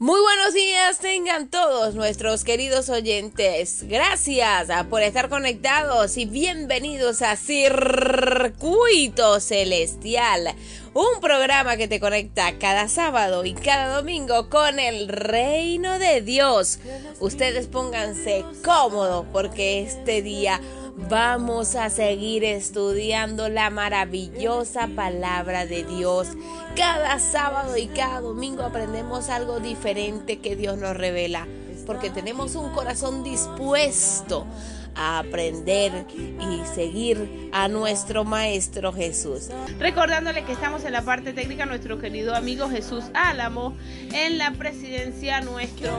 Muy buenos días tengan todos nuestros queridos oyentes. Gracias por estar conectados y bienvenidos a Circuito Celestial, un programa que te conecta cada sábado y cada domingo con el reino de Dios. Ustedes pónganse cómodos porque este día vamos a seguir estudiando la maravillosa palabra de Dios. Cada sábado y cada domingo aprendemos algo diferente que Dios nos revela, porque tenemos un corazón dispuesto a aprender y seguir a nuestro Maestro Jesús. Recordándole que estamos en la parte técnica, nuestro querido amigo Jesús Álamo, en la presidencia nuestro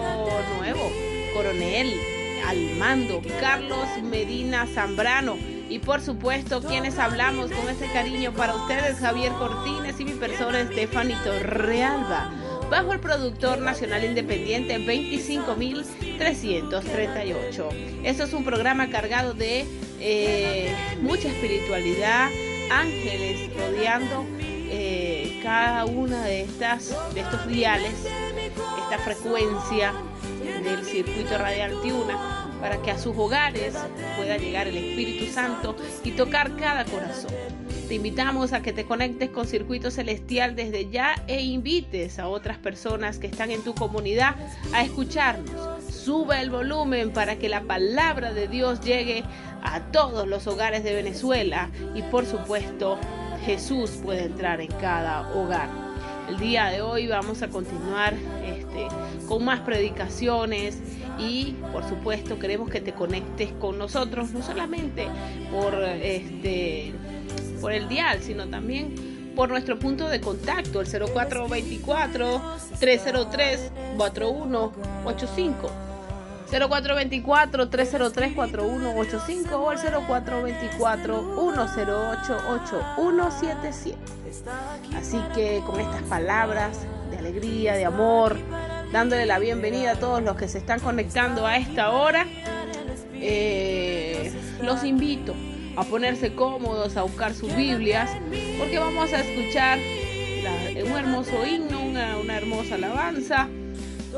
nuevo coronel al mando, Carlos Medina Zambrano. Y por supuesto, quienes hablamos con ese cariño para ustedes, Javier Cortines y mi persona, Estefanito Realba, bajo el productor nacional independiente 25338. Esto es un programa cargado de eh, mucha espiritualidad, ángeles rodeando eh, cada una de estas de estos diales, esta frecuencia del circuito radial Tiuna para que a sus hogares pueda llegar el Espíritu Santo y tocar cada corazón. Te invitamos a que te conectes con Circuito Celestial desde ya e invites a otras personas que están en tu comunidad a escucharnos. Sube el volumen para que la palabra de Dios llegue a todos los hogares de Venezuela y por supuesto Jesús puede entrar en cada hogar. El día de hoy vamos a continuar este, con más predicaciones y por supuesto queremos que te conectes con nosotros, no solamente por, este, por el dial, sino también por nuestro punto de contacto, el 0424-303-4185. 0424-303-4185 o el 0424-108-8177. Así que con estas palabras de alegría, de amor, dándole la bienvenida a todos los que se están conectando a esta hora, eh, los invito a ponerse cómodos, a buscar sus Biblias, porque vamos a escuchar un hermoso himno, una, una hermosa alabanza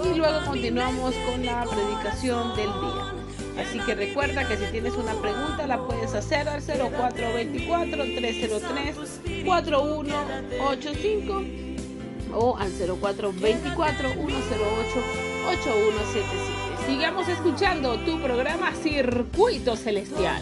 y luego continuamos con la predicación del día. Así que recuerda que si tienes una pregunta la puedes hacer al 0424-303-4185 o al 0424-108-8177. Sigamos escuchando tu programa Circuito Celestial.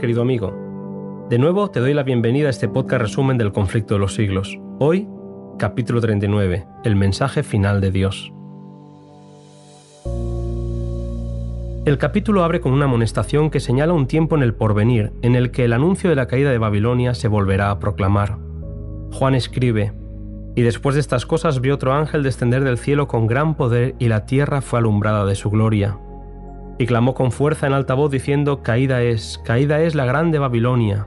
Querido amigo. De nuevo te doy la bienvenida a este podcast resumen del conflicto de los siglos. Hoy, capítulo 39, el mensaje final de Dios. El capítulo abre con una amonestación que señala un tiempo en el porvenir en el que el anuncio de la caída de Babilonia se volverá a proclamar. Juan escribe, Y después de estas cosas vio otro ángel descender del cielo con gran poder y la tierra fue alumbrada de su gloria y clamó con fuerza en alta voz diciendo, Caída es, caída es la grande Babilonia,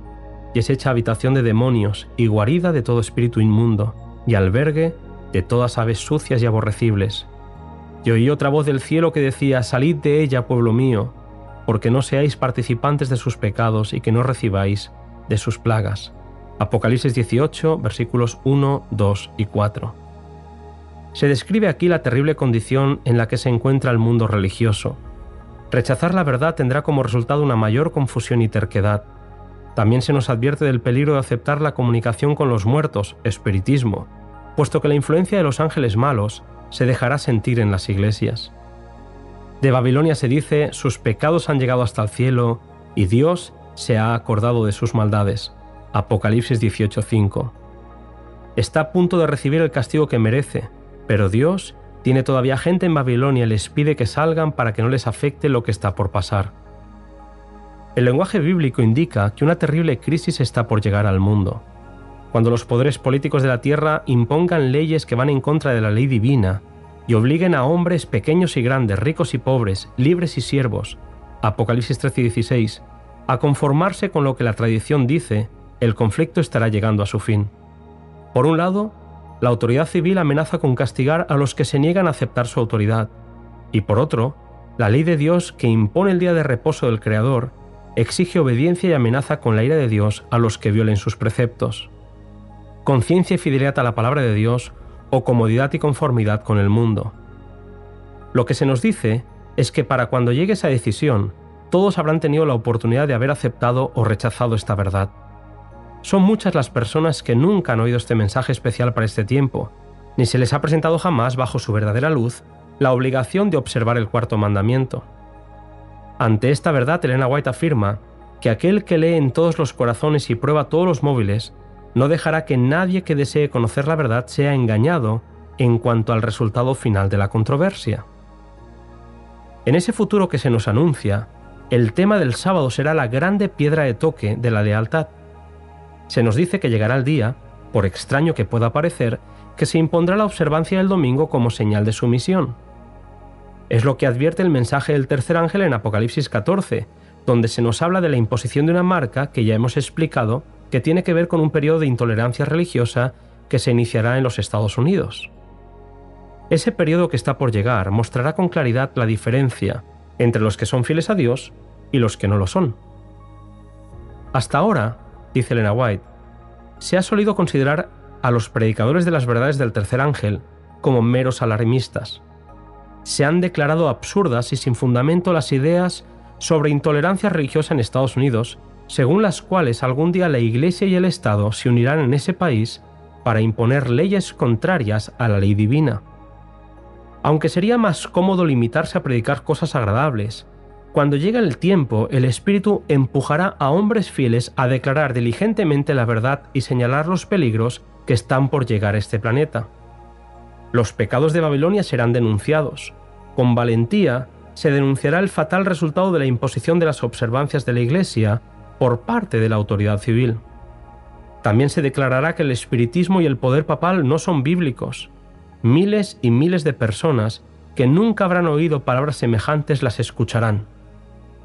y es hecha habitación de demonios y guarida de todo espíritu inmundo, y albergue de todas aves sucias y aborrecibles. Y oí otra voz del cielo que decía, Salid de ella, pueblo mío, porque no seáis participantes de sus pecados y que no recibáis de sus plagas. Apocalipsis 18, versículos 1, 2 y 4. Se describe aquí la terrible condición en la que se encuentra el mundo religioso, Rechazar la verdad tendrá como resultado una mayor confusión y terquedad. También se nos advierte del peligro de aceptar la comunicación con los muertos, espiritismo, puesto que la influencia de los ángeles malos se dejará sentir en las iglesias. De Babilonia se dice, sus pecados han llegado hasta el cielo y Dios se ha acordado de sus maldades. Apocalipsis 18:5. Está a punto de recibir el castigo que merece, pero Dios tiene todavía gente en Babilonia y les pide que salgan para que no les afecte lo que está por pasar. El lenguaje bíblico indica que una terrible crisis está por llegar al mundo. Cuando los poderes políticos de la tierra impongan leyes que van en contra de la ley divina y obliguen a hombres pequeños y grandes, ricos y pobres, libres y siervos, Apocalipsis 13 y 16, a conformarse con lo que la tradición dice, el conflicto estará llegando a su fin. Por un lado, la autoridad civil amenaza con castigar a los que se niegan a aceptar su autoridad. Y por otro, la ley de Dios que impone el día de reposo del Creador exige obediencia y amenaza con la ira de Dios a los que violen sus preceptos. Conciencia y fidelidad a la palabra de Dios o comodidad y conformidad con el mundo. Lo que se nos dice es que para cuando llegue esa decisión, todos habrán tenido la oportunidad de haber aceptado o rechazado esta verdad. Son muchas las personas que nunca han oído este mensaje especial para este tiempo, ni se les ha presentado jamás bajo su verdadera luz la obligación de observar el cuarto mandamiento. Ante esta verdad, Elena White afirma que aquel que lee en todos los corazones y prueba todos los móviles no dejará que nadie que desee conocer la verdad sea engañado en cuanto al resultado final de la controversia. En ese futuro que se nos anuncia, el tema del sábado será la grande piedra de toque de la lealtad. Se nos dice que llegará el día, por extraño que pueda parecer, que se impondrá la observancia del domingo como señal de sumisión. Es lo que advierte el mensaje del tercer ángel en Apocalipsis 14, donde se nos habla de la imposición de una marca que ya hemos explicado que tiene que ver con un periodo de intolerancia religiosa que se iniciará en los Estados Unidos. Ese periodo que está por llegar mostrará con claridad la diferencia entre los que son fieles a Dios y los que no lo son. Hasta ahora, dice Elena White, se ha solido considerar a los predicadores de las verdades del tercer ángel como meros alarmistas. Se han declarado absurdas y sin fundamento las ideas sobre intolerancia religiosa en Estados Unidos según las cuales algún día la Iglesia y el Estado se unirán en ese país para imponer leyes contrarias a la ley divina. Aunque sería más cómodo limitarse a predicar cosas agradables, cuando llegue el tiempo el Espíritu empujará a hombres fieles a declarar diligentemente la verdad y señalar los peligros que están por llegar a este planeta. Los pecados de Babilonia serán denunciados. Con valentía se denunciará el fatal resultado de la imposición de las observancias de la Iglesia por parte de la autoridad civil. También se declarará que el espiritismo y el poder papal no son bíblicos. Miles y miles de personas que nunca habrán oído palabras semejantes las escucharán.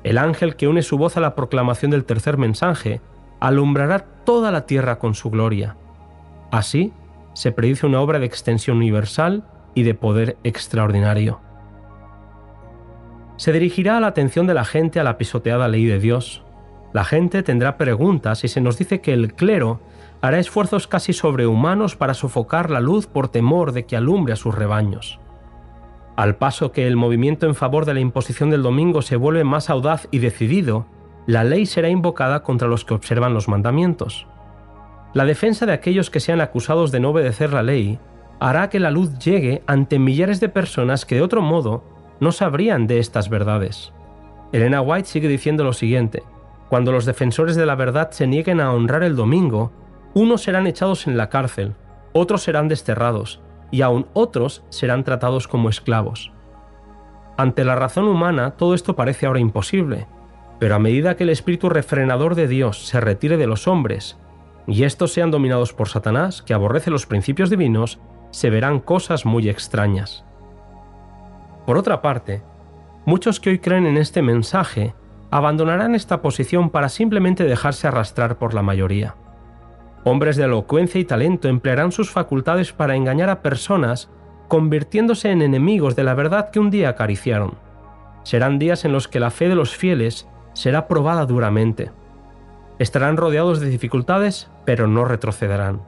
El ángel que une su voz a la proclamación del tercer mensaje alumbrará toda la tierra con su gloria. Así se predice una obra de extensión universal y de poder extraordinario. Se dirigirá la atención de la gente a la pisoteada ley de Dios, la gente tendrá preguntas y se nos dice que el clero hará esfuerzos casi sobrehumanos para sofocar la luz por temor de que alumbre a sus rebaños. Al paso que el movimiento en favor de la imposición del domingo se vuelve más audaz y decidido, la ley será invocada contra los que observan los mandamientos. La defensa de aquellos que sean acusados de no obedecer la ley hará que la luz llegue ante millares de personas que de otro modo no sabrían de estas verdades. Elena White sigue diciendo lo siguiente, cuando los defensores de la verdad se nieguen a honrar el domingo, unos serán echados en la cárcel, otros serán desterrados, y aún otros serán tratados como esclavos. Ante la razón humana todo esto parece ahora imposible, pero a medida que el espíritu refrenador de Dios se retire de los hombres, y estos sean dominados por Satanás, que aborrece los principios divinos, se verán cosas muy extrañas. Por otra parte, muchos que hoy creen en este mensaje abandonarán esta posición para simplemente dejarse arrastrar por la mayoría. Hombres de elocuencia y talento emplearán sus facultades para engañar a personas, convirtiéndose en enemigos de la verdad que un día acariciaron. Serán días en los que la fe de los fieles será probada duramente. Estarán rodeados de dificultades, pero no retrocederán.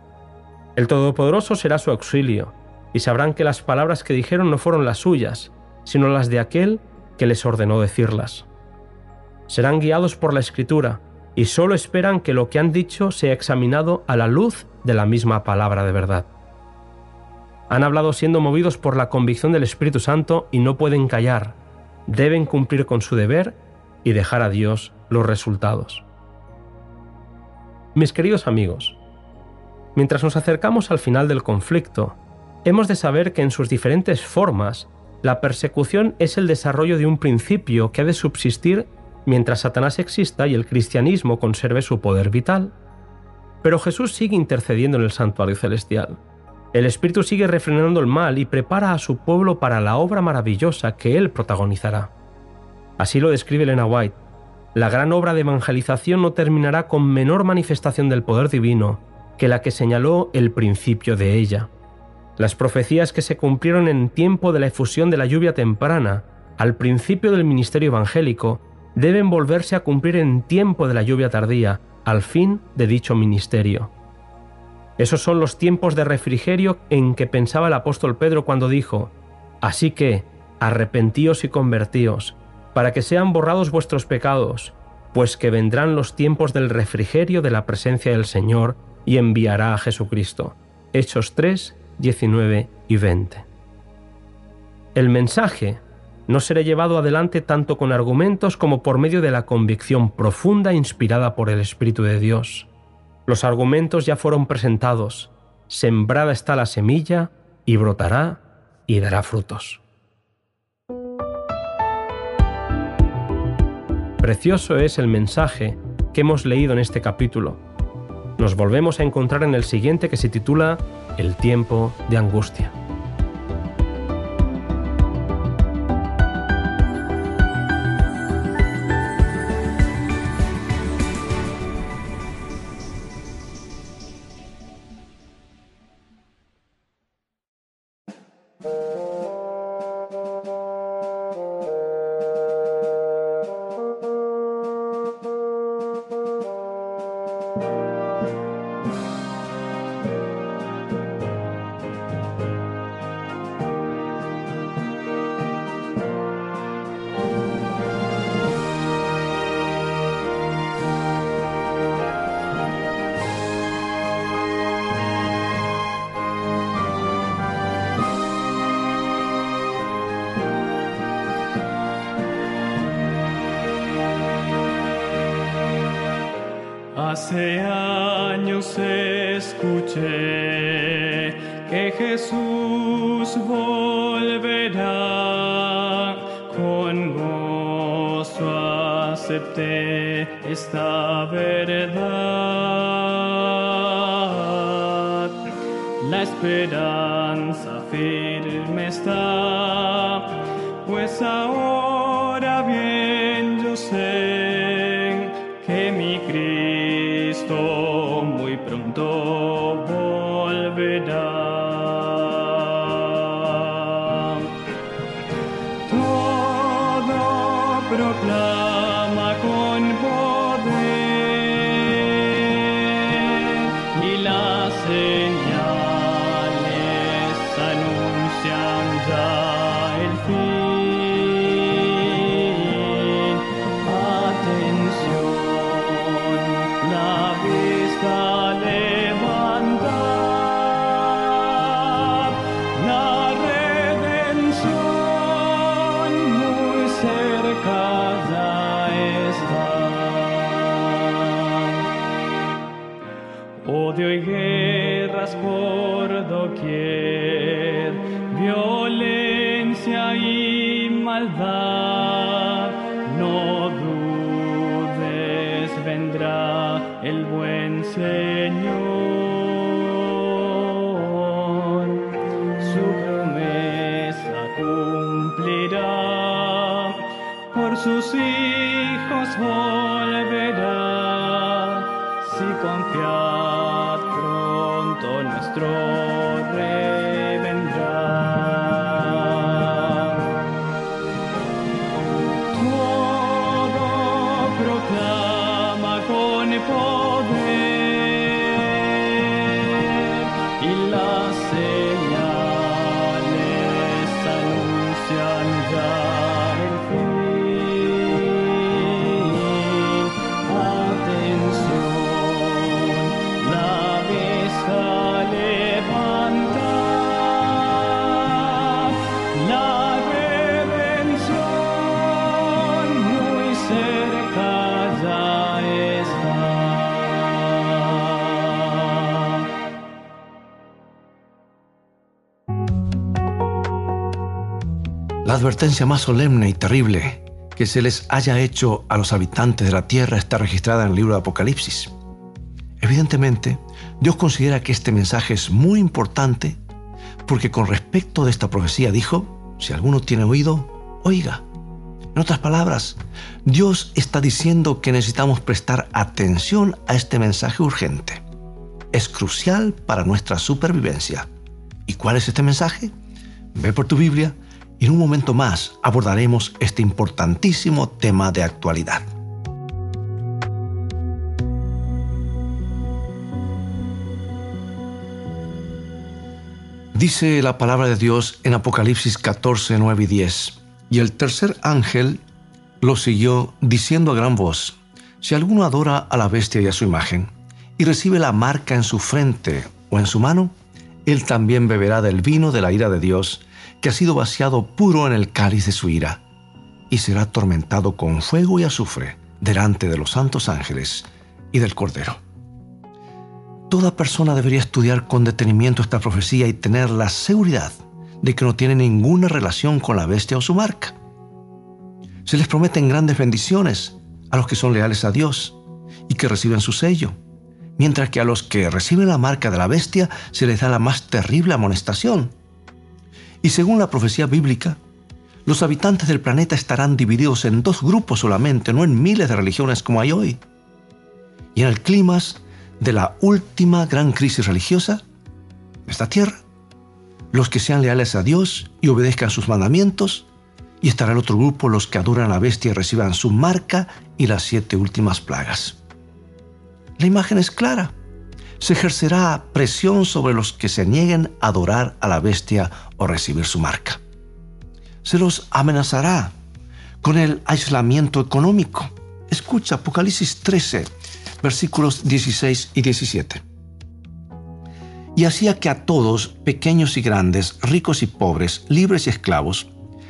El Todopoderoso será su auxilio, y sabrán que las palabras que dijeron no fueron las suyas, sino las de aquel que les ordenó decirlas serán guiados por la escritura y solo esperan que lo que han dicho sea examinado a la luz de la misma palabra de verdad. Han hablado siendo movidos por la convicción del Espíritu Santo y no pueden callar, deben cumplir con su deber y dejar a Dios los resultados. Mis queridos amigos, mientras nos acercamos al final del conflicto, hemos de saber que en sus diferentes formas, la persecución es el desarrollo de un principio que ha de subsistir mientras Satanás exista y el cristianismo conserve su poder vital. Pero Jesús sigue intercediendo en el santuario celestial. El Espíritu sigue refrenando el mal y prepara a su pueblo para la obra maravillosa que Él protagonizará. Así lo describe Elena White. La gran obra de evangelización no terminará con menor manifestación del poder divino que la que señaló el principio de ella. Las profecías que se cumplieron en tiempo de la efusión de la lluvia temprana, al principio del ministerio evangélico, deben volverse a cumplir en tiempo de la lluvia tardía, al fin de dicho ministerio. Esos son los tiempos de refrigerio en que pensaba el apóstol Pedro cuando dijo, Así que, arrepentíos y convertíos, para que sean borrados vuestros pecados, pues que vendrán los tiempos del refrigerio de la presencia del Señor y enviará a Jesucristo. Hechos 3, 19 y 20. El mensaje no seré llevado adelante tanto con argumentos como por medio de la convicción profunda inspirada por el Espíritu de Dios. Los argumentos ya fueron presentados, sembrada está la semilla y brotará y dará frutos. Precioso es el mensaje que hemos leído en este capítulo. Nos volvemos a encontrar en el siguiente que se titula El tiempo de angustia. Confiad pronto nuestro rey advertencia más solemne y terrible que se les haya hecho a los habitantes de la tierra está registrada en el libro de Apocalipsis. Evidentemente, Dios considera que este mensaje es muy importante porque con respecto de esta profecía dijo, si alguno tiene oído, oiga. En otras palabras, Dios está diciendo que necesitamos prestar atención a este mensaje urgente. Es crucial para nuestra supervivencia. ¿Y cuál es este mensaje? Ve por tu Biblia y en un momento más abordaremos este importantísimo tema de actualidad. Dice la palabra de Dios en Apocalipsis 14, 9 y 10. Y el tercer ángel lo siguió diciendo a gran voz, si alguno adora a la bestia y a su imagen, y recibe la marca en su frente o en su mano, él también beberá del vino de la ira de Dios, que ha sido vaciado puro en el cáliz de su ira, y será atormentado con fuego y azufre delante de los santos ángeles y del Cordero. Toda persona debería estudiar con detenimiento esta profecía y tener la seguridad de que no tiene ninguna relación con la bestia o su marca. Se les prometen grandes bendiciones a los que son leales a Dios y que reciben su sello, mientras que a los que reciben la marca de la bestia se les da la más terrible amonestación. Y según la profecía bíblica, los habitantes del planeta estarán divididos en dos grupos solamente, no en miles de religiones como hay hoy. Y en el clima de la última gran crisis religiosa esta tierra, los que sean leales a Dios y obedezcan sus mandamientos, y estará el otro grupo, los que adoran a la bestia y reciban su marca y las siete últimas plagas. La imagen es clara. Se ejercerá presión sobre los que se nieguen a adorar a la bestia o recibir su marca. Se los amenazará con el aislamiento económico. Escucha Apocalipsis 13, versículos 16 y 17. Y hacía que a todos, pequeños y grandes, ricos y pobres, libres y esclavos,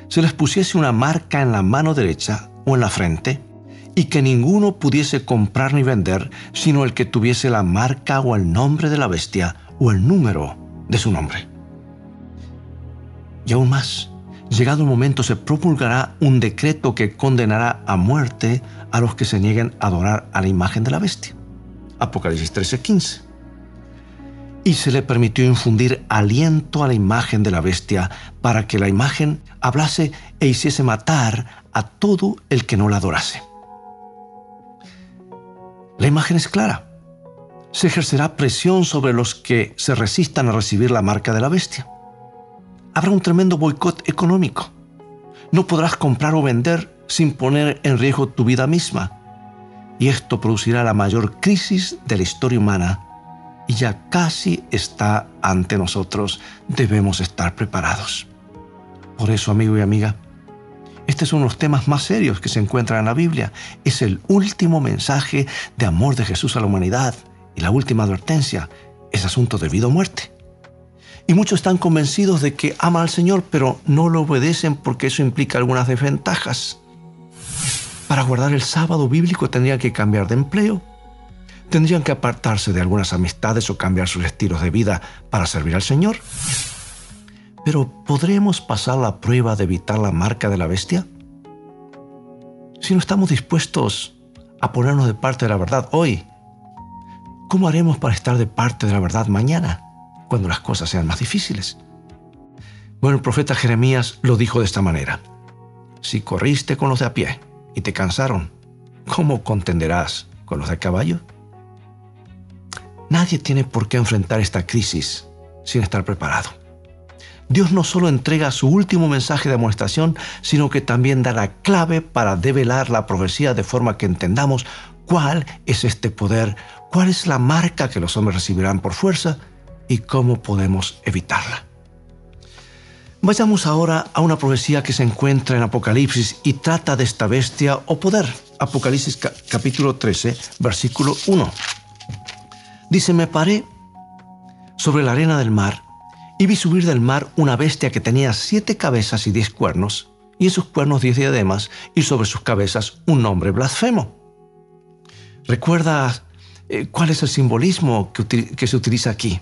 se les pusiese una marca en la mano derecha o en la frente, y que ninguno pudiese comprar ni vender, sino el que tuviese la marca o el nombre de la bestia o el número de su nombre. Y aún más, llegado el momento se promulgará un decreto que condenará a muerte a los que se nieguen a adorar a la imagen de la bestia. Apocalipsis 13:15 y se le permitió infundir aliento a la imagen de la bestia para que la imagen hablase e hiciese matar a todo el que no la adorase. La imagen es clara. Se ejercerá presión sobre los que se resistan a recibir la marca de la bestia. Habrá un tremendo boicot económico. No podrás comprar o vender sin poner en riesgo tu vida misma. Y esto producirá la mayor crisis de la historia humana y ya casi está ante nosotros, debemos estar preparados. Por eso, amigo y amiga, este es uno de los temas más serios que se encuentran en la Biblia. Es el último mensaje de amor de Jesús a la humanidad y la última advertencia es asunto de vida o muerte. Y muchos están convencidos de que aman al Señor, pero no lo obedecen porque eso implica algunas desventajas. Para guardar el sábado bíblico tendrían que cambiar de empleo, tendrían que apartarse de algunas amistades o cambiar sus estilos de vida para servir al Señor. Pero ¿podremos pasar la prueba de evitar la marca de la bestia? Si no estamos dispuestos a ponernos de parte de la verdad hoy, ¿cómo haremos para estar de parte de la verdad mañana, cuando las cosas sean más difíciles? Bueno, el profeta Jeremías lo dijo de esta manera. Si corriste con los de a pie y te cansaron, ¿cómo contenderás con los de caballo? Nadie tiene por qué enfrentar esta crisis sin estar preparado. Dios no solo entrega su último mensaje de amonestación, sino que también da la clave para develar la profecía de forma que entendamos cuál es este poder, cuál es la marca que los hombres recibirán por fuerza y cómo podemos evitarla. Vayamos ahora a una profecía que se encuentra en Apocalipsis y trata de esta bestia o poder. Apocalipsis capítulo 13, versículo 1. Dice, me paré sobre la arena del mar y vi subir del mar una bestia que tenía siete cabezas y diez cuernos, y en sus cuernos diez diademas, y sobre sus cabezas un nombre blasfemo. ¿Recuerda eh, cuál es el simbolismo que, que se utiliza aquí?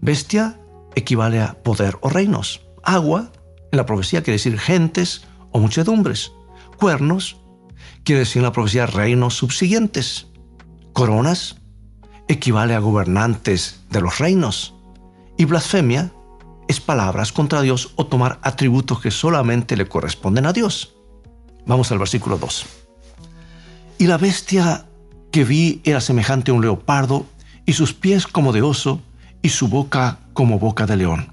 Bestia equivale a poder o reinos. Agua, en la profecía quiere decir gentes o muchedumbres. Cuernos quiere decir en la profecía reinos subsiguientes. Coronas equivale a gobernantes de los reinos. Y blasfemia es palabras contra Dios o tomar atributos que solamente le corresponden a Dios. Vamos al versículo 2. Y la bestia que vi era semejante a un leopardo, y sus pies como de oso, y su boca como boca de león.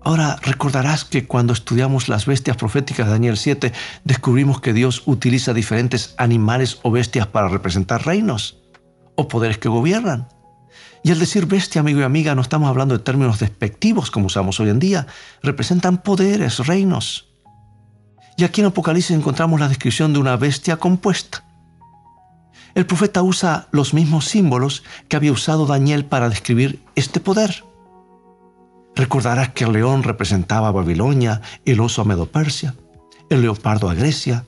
Ahora recordarás que cuando estudiamos las bestias proféticas de Daniel 7, descubrimos que Dios utiliza diferentes animales o bestias para representar reinos o poderes que gobiernan. Y al decir bestia, amigo y amiga, no estamos hablando de términos despectivos como usamos hoy en día. Representan poderes, reinos. Y aquí en Apocalipsis encontramos la descripción de una bestia compuesta. El profeta usa los mismos símbolos que había usado Daniel para describir este poder. Recordarás que el león representaba a Babilonia, el oso a Medo-Persia, el leopardo a Grecia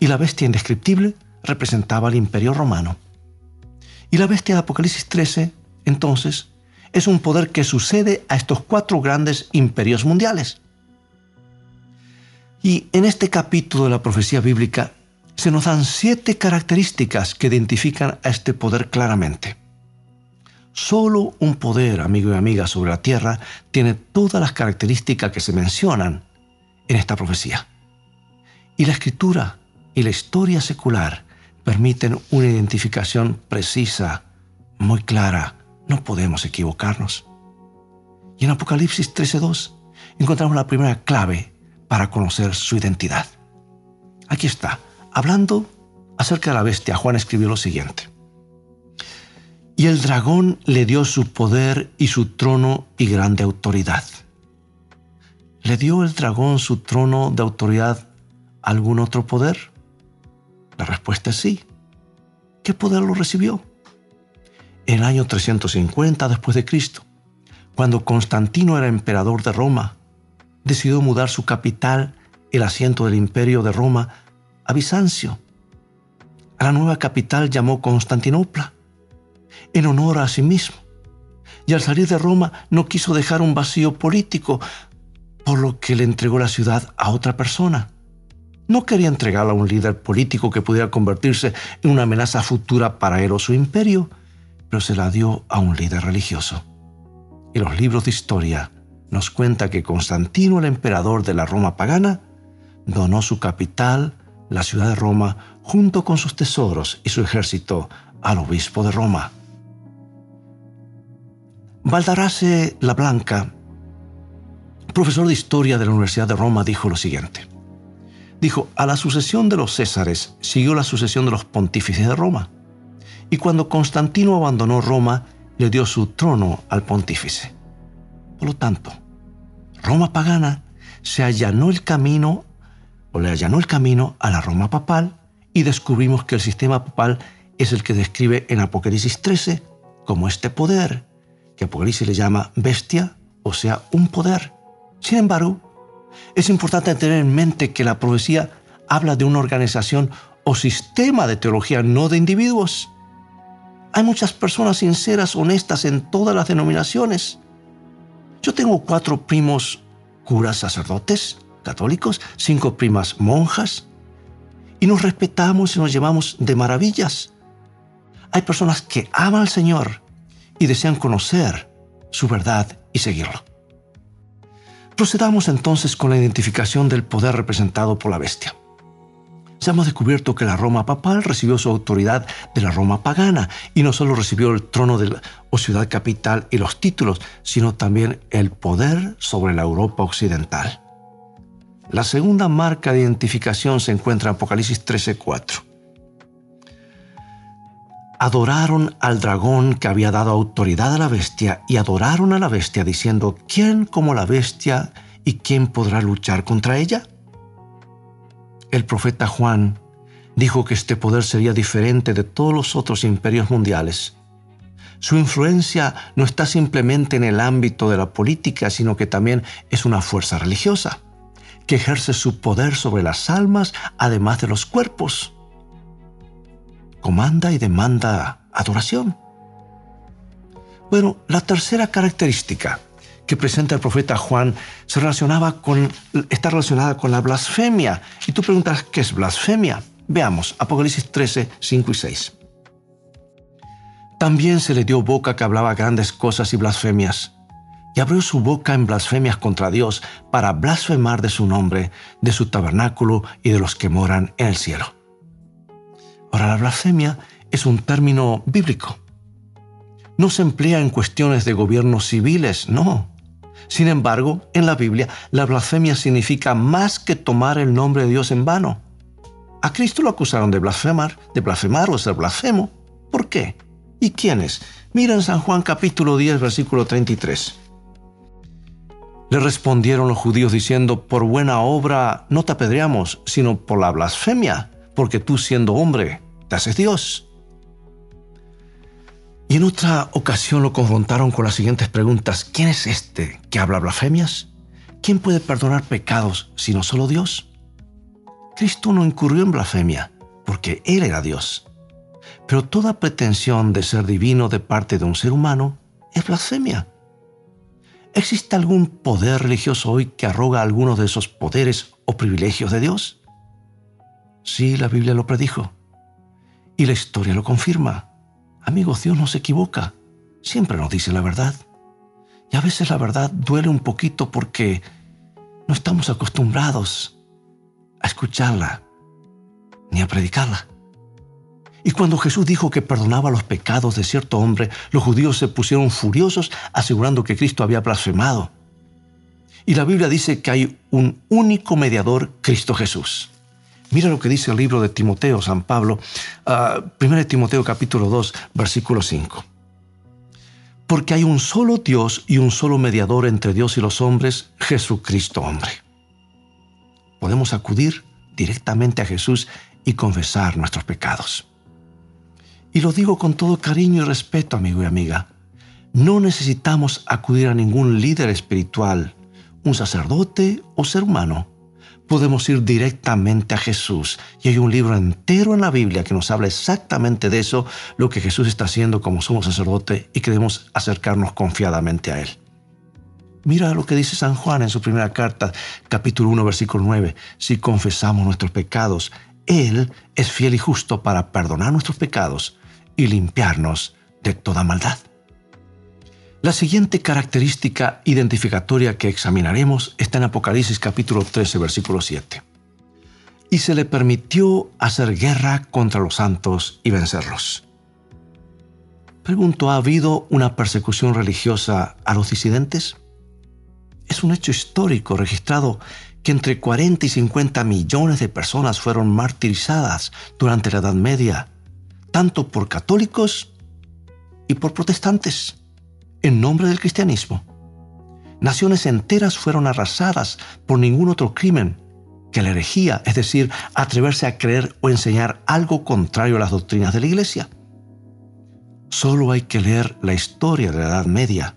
y la bestia indescriptible representaba al imperio romano. Y la bestia de Apocalipsis 13, entonces, es un poder que sucede a estos cuatro grandes imperios mundiales. Y en este capítulo de la profecía bíblica se nos dan siete características que identifican a este poder claramente. Solo un poder, amigo y amiga, sobre la tierra tiene todas las características que se mencionan en esta profecía. Y la escritura y la historia secular permiten una identificación precisa, muy clara. No podemos equivocarnos. Y en Apocalipsis 13.2 encontramos la primera clave para conocer su identidad. Aquí está. Hablando acerca de la bestia, Juan escribió lo siguiente. Y el dragón le dio su poder y su trono y grande autoridad. ¿Le dio el dragón su trono de autoridad algún otro poder? La respuesta es sí. ¿Qué poder lo recibió? En el año 350 después de Cristo, cuando Constantino era emperador de Roma, decidió mudar su capital, el asiento del imperio de Roma, a Bizancio. A la nueva capital llamó Constantinopla en honor a sí mismo. Y al salir de Roma no quiso dejar un vacío político, por lo que le entregó la ciudad a otra persona. No quería entregarla a un líder político que pudiera convertirse en una amenaza futura para él o su imperio, pero se la dio a un líder religioso. Y los libros de historia nos cuenta que Constantino, el emperador de la Roma pagana, donó su capital, la ciudad de Roma, junto con sus tesoros y su ejército al obispo de Roma. Baldarase la Blanca, profesor de historia de la Universidad de Roma, dijo lo siguiente. Dijo, a la sucesión de los Césares siguió la sucesión de los pontífices de Roma. Y cuando Constantino abandonó Roma, le dio su trono al pontífice. Por lo tanto, Roma pagana se allanó el camino o le allanó el camino a la Roma papal y descubrimos que el sistema papal es el que describe en Apocalipsis 13 como este poder que Apocalipsis le llama bestia, o sea, un poder. Sin embargo, es importante tener en mente que la profecía habla de una organización o sistema de teología, no de individuos. Hay muchas personas sinceras, honestas en todas las denominaciones. Yo tengo cuatro primos curas sacerdotes católicos, cinco primas monjas, y nos respetamos y nos llevamos de maravillas. Hay personas que aman al Señor y desean conocer su verdad y seguirlo. Procedamos entonces con la identificación del poder representado por la bestia. Se hemos descubierto que la Roma papal recibió su autoridad de la Roma pagana y no solo recibió el trono de la, o ciudad capital y los títulos, sino también el poder sobre la Europa occidental. La segunda marca de identificación se encuentra en Apocalipsis 13:4 adoraron al dragón que había dado autoridad a la bestia y adoraron a la bestia diciendo, ¿quién como la bestia y quién podrá luchar contra ella? El profeta Juan dijo que este poder sería diferente de todos los otros imperios mundiales. Su influencia no está simplemente en el ámbito de la política, sino que también es una fuerza religiosa, que ejerce su poder sobre las almas además de los cuerpos comanda y demanda adoración. Bueno, la tercera característica que presenta el profeta Juan se relacionaba con, está relacionada con la blasfemia. Y tú preguntas, ¿qué es blasfemia? Veamos, Apocalipsis 13, 5 y 6. También se le dio boca que hablaba grandes cosas y blasfemias, y abrió su boca en blasfemias contra Dios para blasfemar de su nombre, de su tabernáculo y de los que moran en el cielo. Ahora, la blasfemia es un término bíblico. No se emplea en cuestiones de gobiernos civiles, no. Sin embargo, en la Biblia, la blasfemia significa más que tomar el nombre de Dios en vano. A Cristo lo acusaron de blasfemar, de blasfemar o ser blasfemo. ¿Por qué? ¿Y quiénes? Mira en San Juan capítulo 10, versículo 33. Le respondieron los judíos diciendo, por buena obra no te apedreamos, sino por la blasfemia, porque tú siendo hombre, te haces Dios. Y en otra ocasión lo confrontaron con las siguientes preguntas. ¿Quién es este que habla blasfemias? ¿Quién puede perdonar pecados sino solo Dios? Cristo no incurrió en blasfemia porque Él era Dios. Pero toda pretensión de ser divino de parte de un ser humano es blasfemia. ¿Existe algún poder religioso hoy que arroga algunos de esos poderes o privilegios de Dios? Sí, la Biblia lo predijo. Y la historia lo confirma. Amigos, Dios no se equivoca. Siempre nos dice la verdad. Y a veces la verdad duele un poquito porque no estamos acostumbrados a escucharla ni a predicarla. Y cuando Jesús dijo que perdonaba los pecados de cierto hombre, los judíos se pusieron furiosos asegurando que Cristo había blasfemado. Y la Biblia dice que hay un único mediador, Cristo Jesús. Mira lo que dice el libro de Timoteo, San Pablo, 1 uh, Timoteo capítulo 2, versículo 5. Porque hay un solo Dios y un solo mediador entre Dios y los hombres, Jesucristo hombre. Podemos acudir directamente a Jesús y confesar nuestros pecados. Y lo digo con todo cariño y respeto, amigo y amiga. No necesitamos acudir a ningún líder espiritual, un sacerdote o ser humano. Podemos ir directamente a Jesús. Y hay un libro entero en la Biblia que nos habla exactamente de eso, lo que Jesús está haciendo como somos sacerdote y queremos acercarnos confiadamente a Él. Mira lo que dice San Juan en su primera carta, capítulo 1, versículo 9. Si confesamos nuestros pecados, Él es fiel y justo para perdonar nuestros pecados y limpiarnos de toda maldad. La siguiente característica identificatoria que examinaremos está en Apocalipsis capítulo 13, versículo 7. Y se le permitió hacer guerra contra los santos y vencerlos. Pregunto, ¿ha habido una persecución religiosa a los disidentes? Es un hecho histórico registrado que entre 40 y 50 millones de personas fueron martirizadas durante la Edad Media tanto por católicos y por protestantes, en nombre del cristianismo. Naciones enteras fueron arrasadas por ningún otro crimen que la herejía, es decir, atreverse a creer o enseñar algo contrario a las doctrinas de la Iglesia. Solo hay que leer la historia de la Edad Media,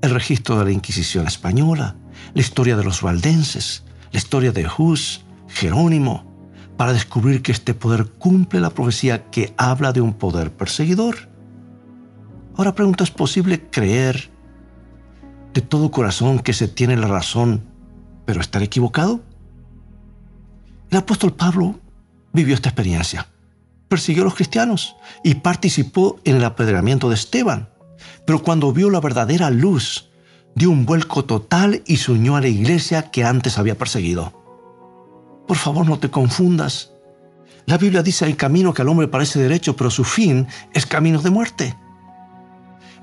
el registro de la Inquisición española, la historia de los valdenses, la historia de Hus, Jerónimo, para descubrir que este poder cumple la profecía que habla de un poder perseguidor. Ahora pregunto, ¿es posible creer de todo corazón que se tiene la razón, pero estar equivocado? El apóstol Pablo vivió esta experiencia. Persiguió a los cristianos y participó en el apedreamiento de Esteban. Pero cuando vio la verdadera luz, dio un vuelco total y se unió a la iglesia que antes había perseguido. Por favor, no te confundas. La Biblia dice hay camino que al hombre parece derecho, pero su fin es camino de muerte.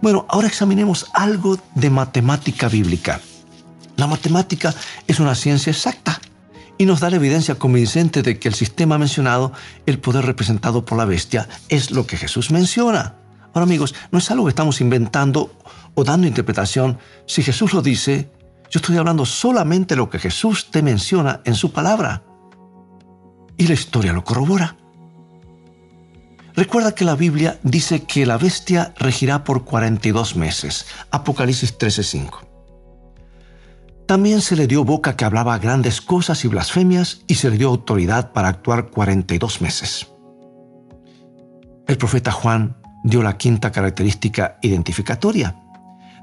Bueno, ahora examinemos algo de matemática bíblica. La matemática es una ciencia exacta y nos da la evidencia convincente de que el sistema mencionado, el poder representado por la bestia, es lo que Jesús menciona. Ahora amigos, no es algo que estamos inventando o dando interpretación. Si Jesús lo dice, yo estoy hablando solamente lo que Jesús te menciona en su palabra. Y la historia lo corrobora. Recuerda que la Biblia dice que la bestia regirá por 42 meses. Apocalipsis 13:5. También se le dio boca que hablaba grandes cosas y blasfemias y se le dio autoridad para actuar 42 meses. El profeta Juan dio la quinta característica identificatoria.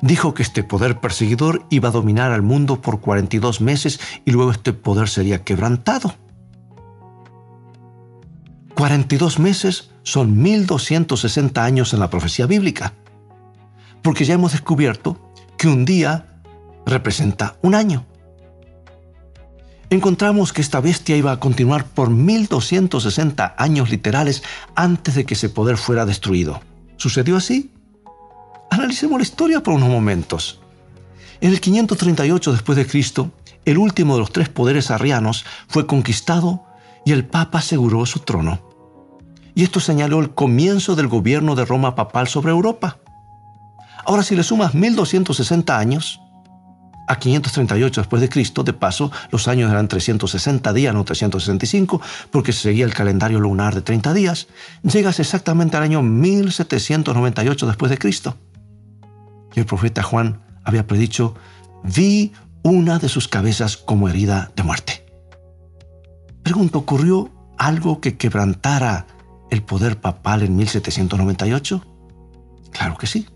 Dijo que este poder perseguidor iba a dominar al mundo por 42 meses y luego este poder sería quebrantado. 42 meses son 1260 años en la profecía bíblica, porque ya hemos descubierto que un día representa un año. Encontramos que esta bestia iba a continuar por 1260 años literales antes de que ese poder fuera destruido. ¿Sucedió así? Analicemos la historia por unos momentos. En el 538 después de Cristo, el último de los tres poderes arrianos fue conquistado y el Papa aseguró su trono. Y esto señaló el comienzo del gobierno de Roma papal sobre Europa. Ahora si le sumas 1260 años, a 538 después de Cristo, de paso, los años eran 360 días, no 365, porque se seguía el calendario lunar de 30 días, llegas exactamente al año 1798 después de Cristo. Y el profeta Juan había predicho, vi una de sus cabezas como herida de muerte. Pregunto, ¿ocurrió algo que quebrantara el poder papal en 1798? Claro que sí.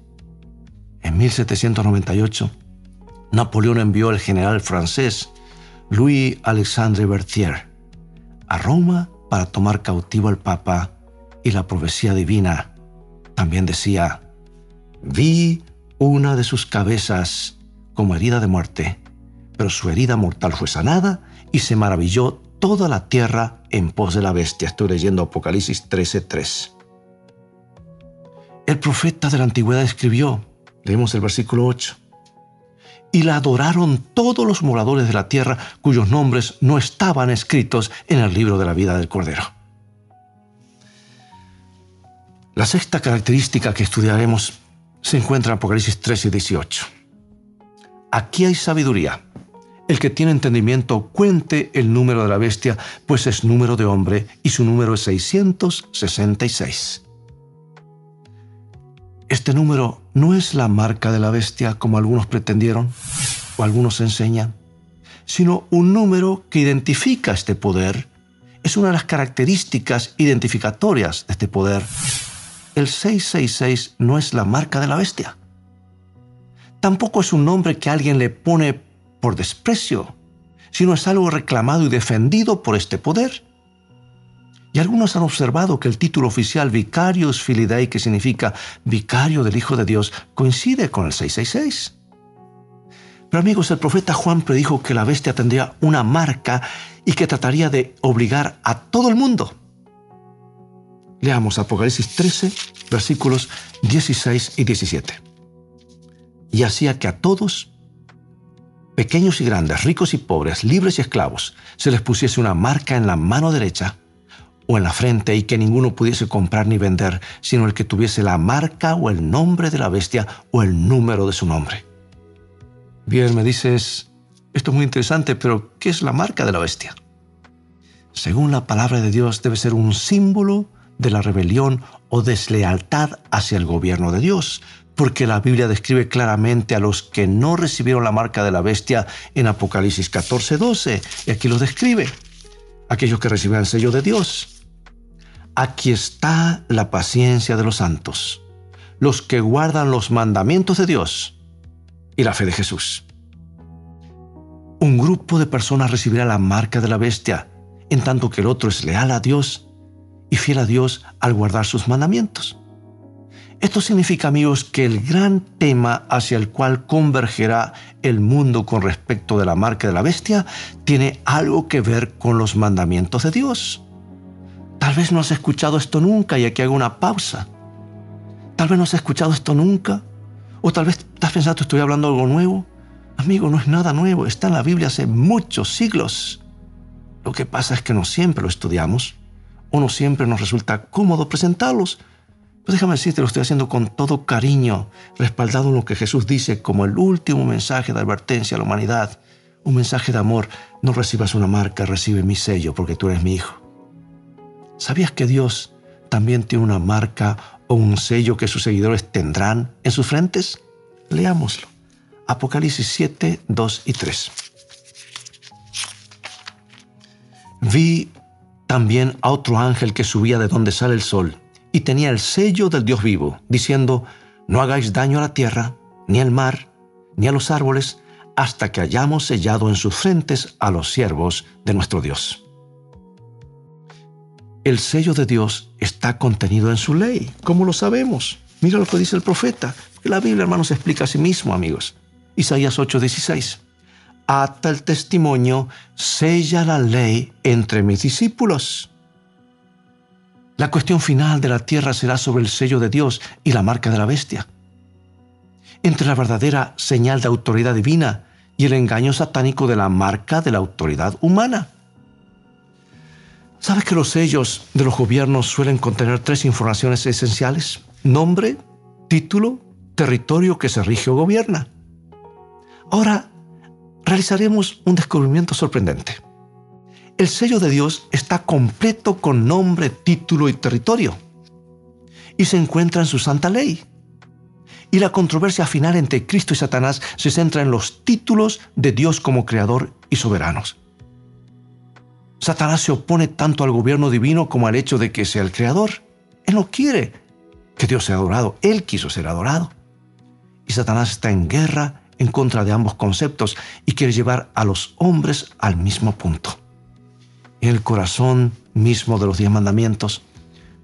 En 1798, Napoleón envió al general francés Louis Alexandre Berthier a Roma para tomar cautivo al Papa y la profecía divina también decía, vi una de sus cabezas como herida de muerte, pero su herida mortal fue sanada y se maravilló toda la tierra en pos de la bestia. Estoy leyendo Apocalipsis 13:3. El profeta de la antigüedad escribió, leemos el versículo 8, y la adoraron todos los moradores de la tierra cuyos nombres no estaban escritos en el libro de la vida del Cordero. La sexta característica que estudiaremos se encuentra en Apocalipsis 13 y 18. Aquí hay sabiduría. El que tiene entendimiento cuente el número de la bestia, pues es número de hombre y su número es 666. Este número no es la marca de la bestia como algunos pretendieron o algunos enseñan, sino un número que identifica este poder. Es una de las características identificatorias de este poder. El 666 no es la marca de la bestia. Tampoco es un nombre que alguien le pone por desprecio, sino es algo reclamado y defendido por este poder. Y algunos han observado que el título oficial Vicarius Filidei, que significa vicario del Hijo de Dios, coincide con el 666. Pero amigos, el profeta Juan predijo que la bestia tendría una marca y que trataría de obligar a todo el mundo. Leamos Apocalipsis 13, versículos 16 y 17. Y hacía que a todos pequeños y grandes, ricos y pobres, libres y esclavos, se les pusiese una marca en la mano derecha o en la frente y que ninguno pudiese comprar ni vender, sino el que tuviese la marca o el nombre de la bestia o el número de su nombre. Bien, me dices, esto es muy interesante, pero ¿qué es la marca de la bestia? Según la palabra de Dios, debe ser un símbolo de la rebelión o deslealtad hacia el gobierno de Dios, porque la Biblia describe claramente a los que no recibieron la marca de la bestia en Apocalipsis 14, 12, y aquí los describe, aquellos que reciben el sello de Dios. Aquí está la paciencia de los santos, los que guardan los mandamientos de Dios y la fe de Jesús. Un grupo de personas recibirá la marca de la bestia, en tanto que el otro es leal a Dios y fiel a Dios al guardar sus mandamientos. Esto significa, amigos, que el gran tema hacia el cual convergerá el mundo con respecto de la marca de la bestia tiene algo que ver con los mandamientos de Dios. Tal vez no has escuchado esto nunca y aquí hago una pausa. Tal vez no has escuchado esto nunca. O tal vez estás pensando estoy hablando algo nuevo. Amigo, no es nada nuevo. Está en la Biblia hace muchos siglos. Lo que pasa es que no siempre lo estudiamos o no siempre nos resulta cómodo presentarlos pues déjame decirte, lo estoy haciendo con todo cariño, respaldado en lo que Jesús dice como el último mensaje de advertencia a la humanidad. Un mensaje de amor. No recibas una marca, recibe mi sello porque tú eres mi hijo. ¿Sabías que Dios también tiene una marca o un sello que sus seguidores tendrán en sus frentes? Leámoslo. Apocalipsis 7, 2 y 3. Vi también a otro ángel que subía de donde sale el sol y tenía el sello del Dios vivo, diciendo, no hagáis daño a la tierra, ni al mar, ni a los árboles, hasta que hayamos sellado en sus frentes a los siervos de nuestro Dios. El sello de Dios está contenido en su ley. ¿Cómo lo sabemos? Mira lo que dice el profeta. La Biblia, hermanos, explica a sí mismo, amigos. Isaías 8:16. Ata el testimonio, sella la ley entre mis discípulos. La cuestión final de la tierra será sobre el sello de Dios y la marca de la bestia. Entre la verdadera señal de autoridad divina y el engaño satánico de la marca de la autoridad humana. ¿Sabes que los sellos de los gobiernos suelen contener tres informaciones esenciales? Nombre, título, territorio que se rige o gobierna. Ahora, realizaremos un descubrimiento sorprendente. El sello de Dios está completo con nombre, título y territorio. Y se encuentra en su santa ley. Y la controversia final entre Cristo y Satanás se centra en los títulos de Dios como creador y soberanos. Satanás se opone tanto al gobierno divino como al hecho de que sea el creador. Él no quiere que Dios sea adorado, él quiso ser adorado. Y Satanás está en guerra en contra de ambos conceptos y quiere llevar a los hombres al mismo punto. En el corazón mismo de los diez mandamientos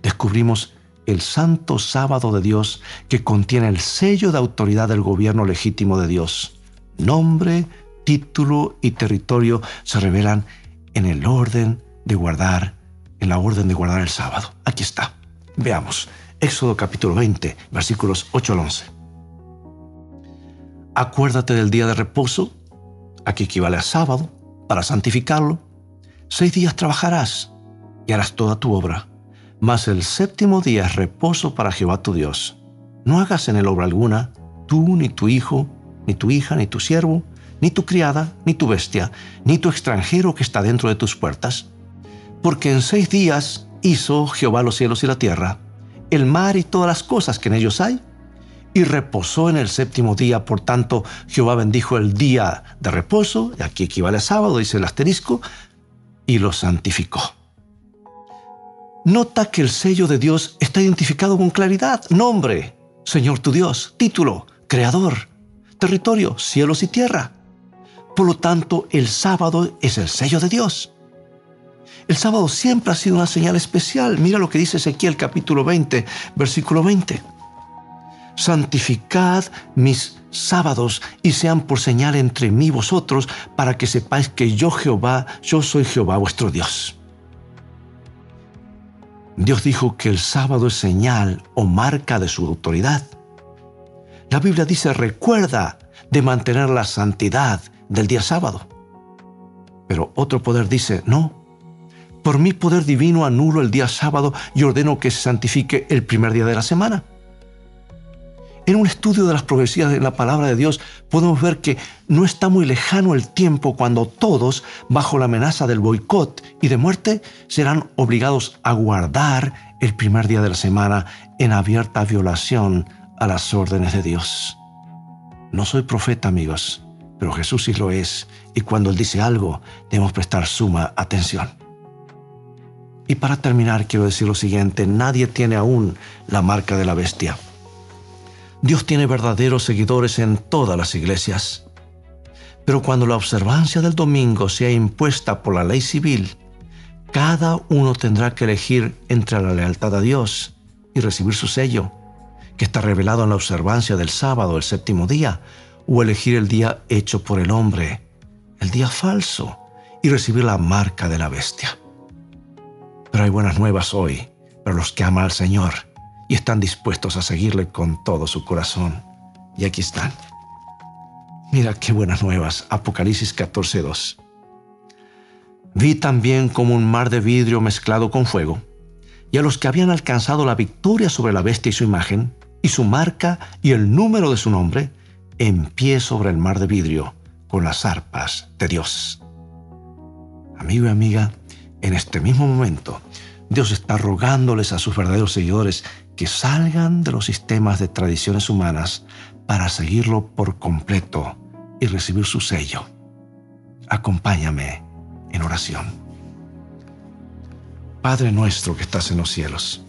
descubrimos el santo sábado de Dios que contiene el sello de autoridad del gobierno legítimo de Dios. Nombre, título y territorio se revelan en el orden de guardar, en la orden de guardar el sábado. Aquí está. Veamos. Éxodo capítulo 20, versículos 8 al 11. Acuérdate del día de reposo, aquí equivale a sábado, para santificarlo. Seis días trabajarás y harás toda tu obra, mas el séptimo día es reposo para Jehová tu Dios. No hagas en él obra alguna, tú, ni tu hijo, ni tu hija, ni tu siervo, ni tu criada, ni tu bestia, ni tu extranjero que está dentro de tus puertas. Porque en seis días hizo Jehová los cielos y la tierra, el mar y todas las cosas que en ellos hay, y reposó en el séptimo día. Por tanto, Jehová bendijo el día de reposo, y aquí equivale a sábado, dice el asterisco, y lo santificó. Nota que el sello de Dios está identificado con claridad. Nombre, Señor tu Dios. Título, Creador. Territorio, cielos y tierra. Por lo tanto, el sábado es el sello de Dios. El sábado siempre ha sido una señal especial. Mira lo que dice Ezequiel capítulo 20, versículo 20. Santificad mis sábados y sean por señal entre mí y vosotros, para que sepáis que yo Jehová, yo soy Jehová vuestro Dios. Dios dijo que el sábado es señal o marca de su autoridad. La Biblia dice, recuerda de mantener la santidad del día sábado. Pero otro poder dice, no, por mi poder divino anulo el día sábado y ordeno que se santifique el primer día de la semana. En un estudio de las profecías de la palabra de Dios podemos ver que no está muy lejano el tiempo cuando todos, bajo la amenaza del boicot y de muerte, serán obligados a guardar el primer día de la semana en abierta violación a las órdenes de Dios. No soy profeta, amigos, pero Jesús sí lo es, y cuando Él dice algo, debemos prestar suma atención. Y para terminar, quiero decir lo siguiente, nadie tiene aún la marca de la bestia. Dios tiene verdaderos seguidores en todas las iglesias. Pero cuando la observancia del domingo sea impuesta por la ley civil, cada uno tendrá que elegir entre la lealtad a Dios y recibir su sello, que está revelado en la observancia del sábado, el séptimo día, o elegir el día hecho por el hombre, el día falso, y recibir la marca de la bestia. Pero hay buenas nuevas hoy para los que aman al Señor y están dispuestos a seguirle con todo su corazón. Y aquí están. Mira qué buenas nuevas. Apocalipsis 14:2. Vi también como un mar de vidrio mezclado con fuego, y a los que habían alcanzado la victoria sobre la bestia y su imagen, y su marca y el número de su nombre, en pie sobre el mar de vidrio, con las arpas de Dios. Amigo y amiga, en este mismo momento, Dios está rogándoles a sus verdaderos seguidores que salgan de los sistemas de tradiciones humanas para seguirlo por completo y recibir su sello. Acompáñame en oración. Padre nuestro que estás en los cielos,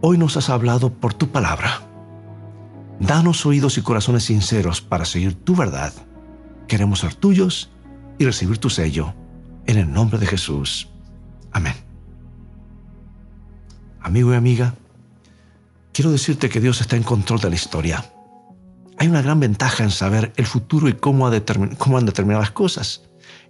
hoy nos has hablado por tu palabra. Danos oídos y corazones sinceros para seguir tu verdad. Queremos ser tuyos y recibir tu sello. En el nombre de Jesús. Amén. Amigo y amiga, quiero decirte que Dios está en control de la historia. Hay una gran ventaja en saber el futuro y cómo, han determinado las cosas.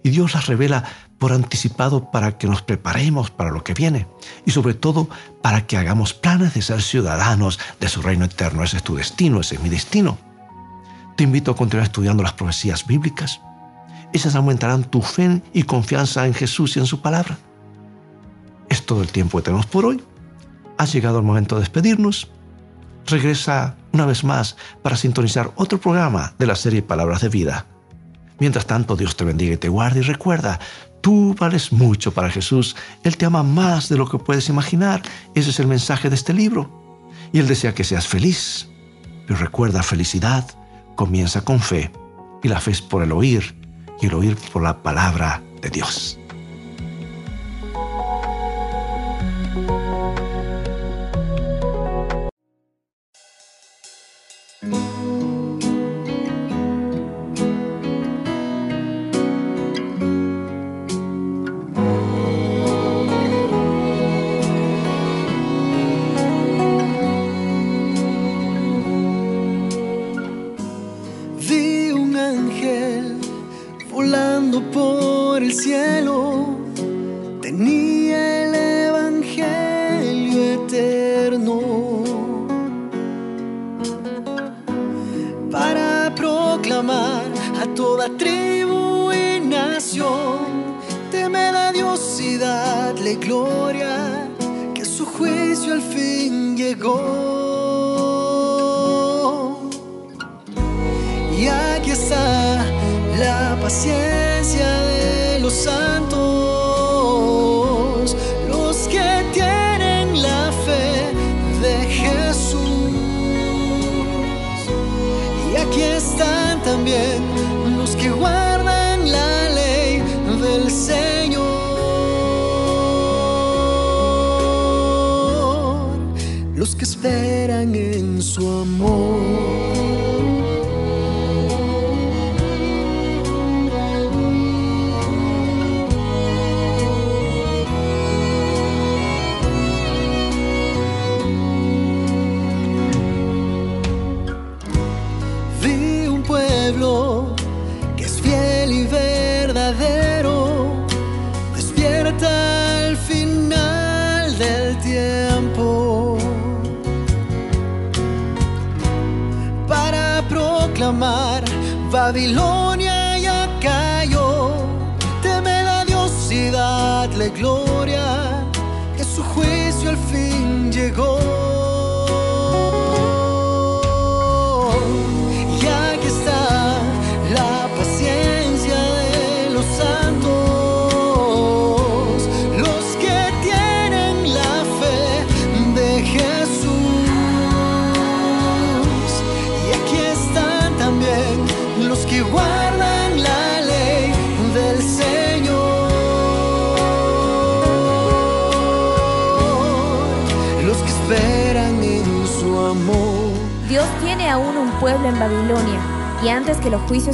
Y Dios las revela por anticipado para que nos preparemos para lo que viene y sobre todo para que hagamos planes de ser ciudadanos de su reino eterno. Ese es tu destino, ese es mi destino. Te invito a continuar estudiando las profecías bíblicas. Esas aumentarán tu fe y confianza en Jesús y en su palabra. Es todo el tiempo que tenemos por hoy. Ha llegado el momento de despedirnos. Regresa una vez más para sintonizar otro programa de la serie Palabras de Vida Mientras tanto, Dios te bendiga y te guarde y recuerda, tú vales mucho para Jesús. Él te ama más de lo que puedes imaginar. Ese es el mensaje de este libro. Y Él desea que seas feliz. Pero recuerda, felicidad comienza con fe. Y la fe es por el oír y el oír por la palabra de Dios.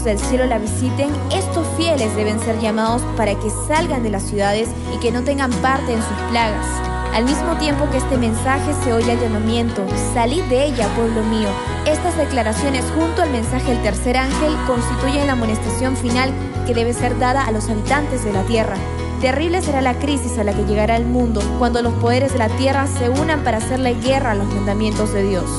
Del cielo la visiten, estos fieles deben ser llamados para que salgan de las ciudades y que no tengan parte en sus plagas. Al mismo tiempo que este mensaje se oye el llamamiento, salid de ella, pueblo mío. Estas declaraciones junto al mensaje del tercer ángel constituyen la amonestación final que debe ser dada a los habitantes de la tierra. Terrible será la crisis a la que llegará el mundo cuando los poderes de la tierra se unan para hacerle guerra a los mandamientos de Dios.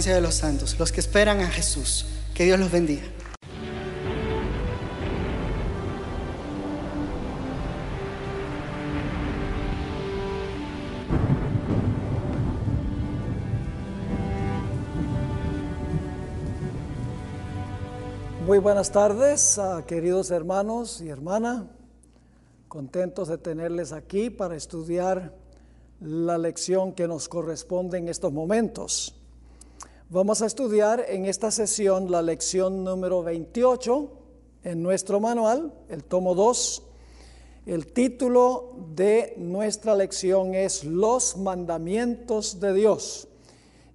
De los santos, los que esperan a Jesús. Que Dios los bendiga. Muy buenas tardes, ah, queridos hermanos y hermanas. Contentos de tenerles aquí para estudiar la lección que nos corresponde en estos momentos. Vamos a estudiar en esta sesión la lección número 28 en nuestro manual, el tomo 2. El título de nuestra lección es Los mandamientos de Dios.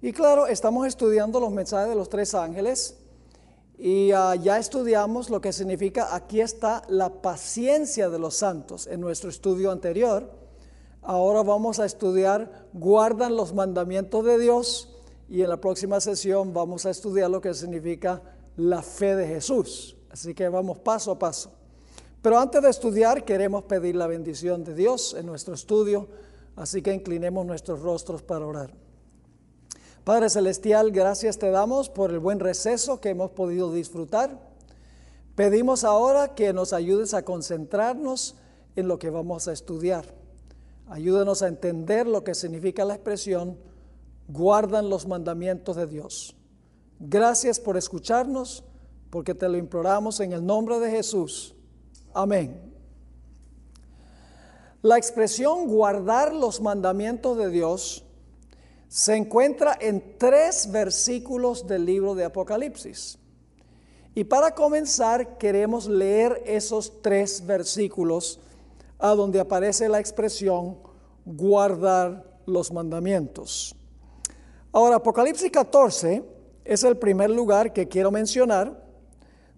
Y claro, estamos estudiando los mensajes de los tres ángeles y ah, ya estudiamos lo que significa, aquí está la paciencia de los santos en nuestro estudio anterior. Ahora vamos a estudiar, guardan los mandamientos de Dios y en la próxima sesión vamos a estudiar lo que significa la fe de Jesús. Así que vamos paso a paso. Pero antes de estudiar queremos pedir la bendición de Dios en nuestro estudio, así que inclinemos nuestros rostros para orar. Padre Celestial, gracias te damos por el buen receso que hemos podido disfrutar. Pedimos ahora que nos ayudes a concentrarnos en lo que vamos a estudiar. Ayúdanos a entender lo que significa la expresión, guardan los mandamientos de Dios. Gracias por escucharnos, porque te lo imploramos en el nombre de Jesús. Amén. La expresión guardar los mandamientos de Dios se encuentra en tres versículos del libro de Apocalipsis. Y para comenzar queremos leer esos tres versículos a donde aparece la expresión guardar los mandamientos. Ahora, Apocalipsis 14 es el primer lugar que quiero mencionar.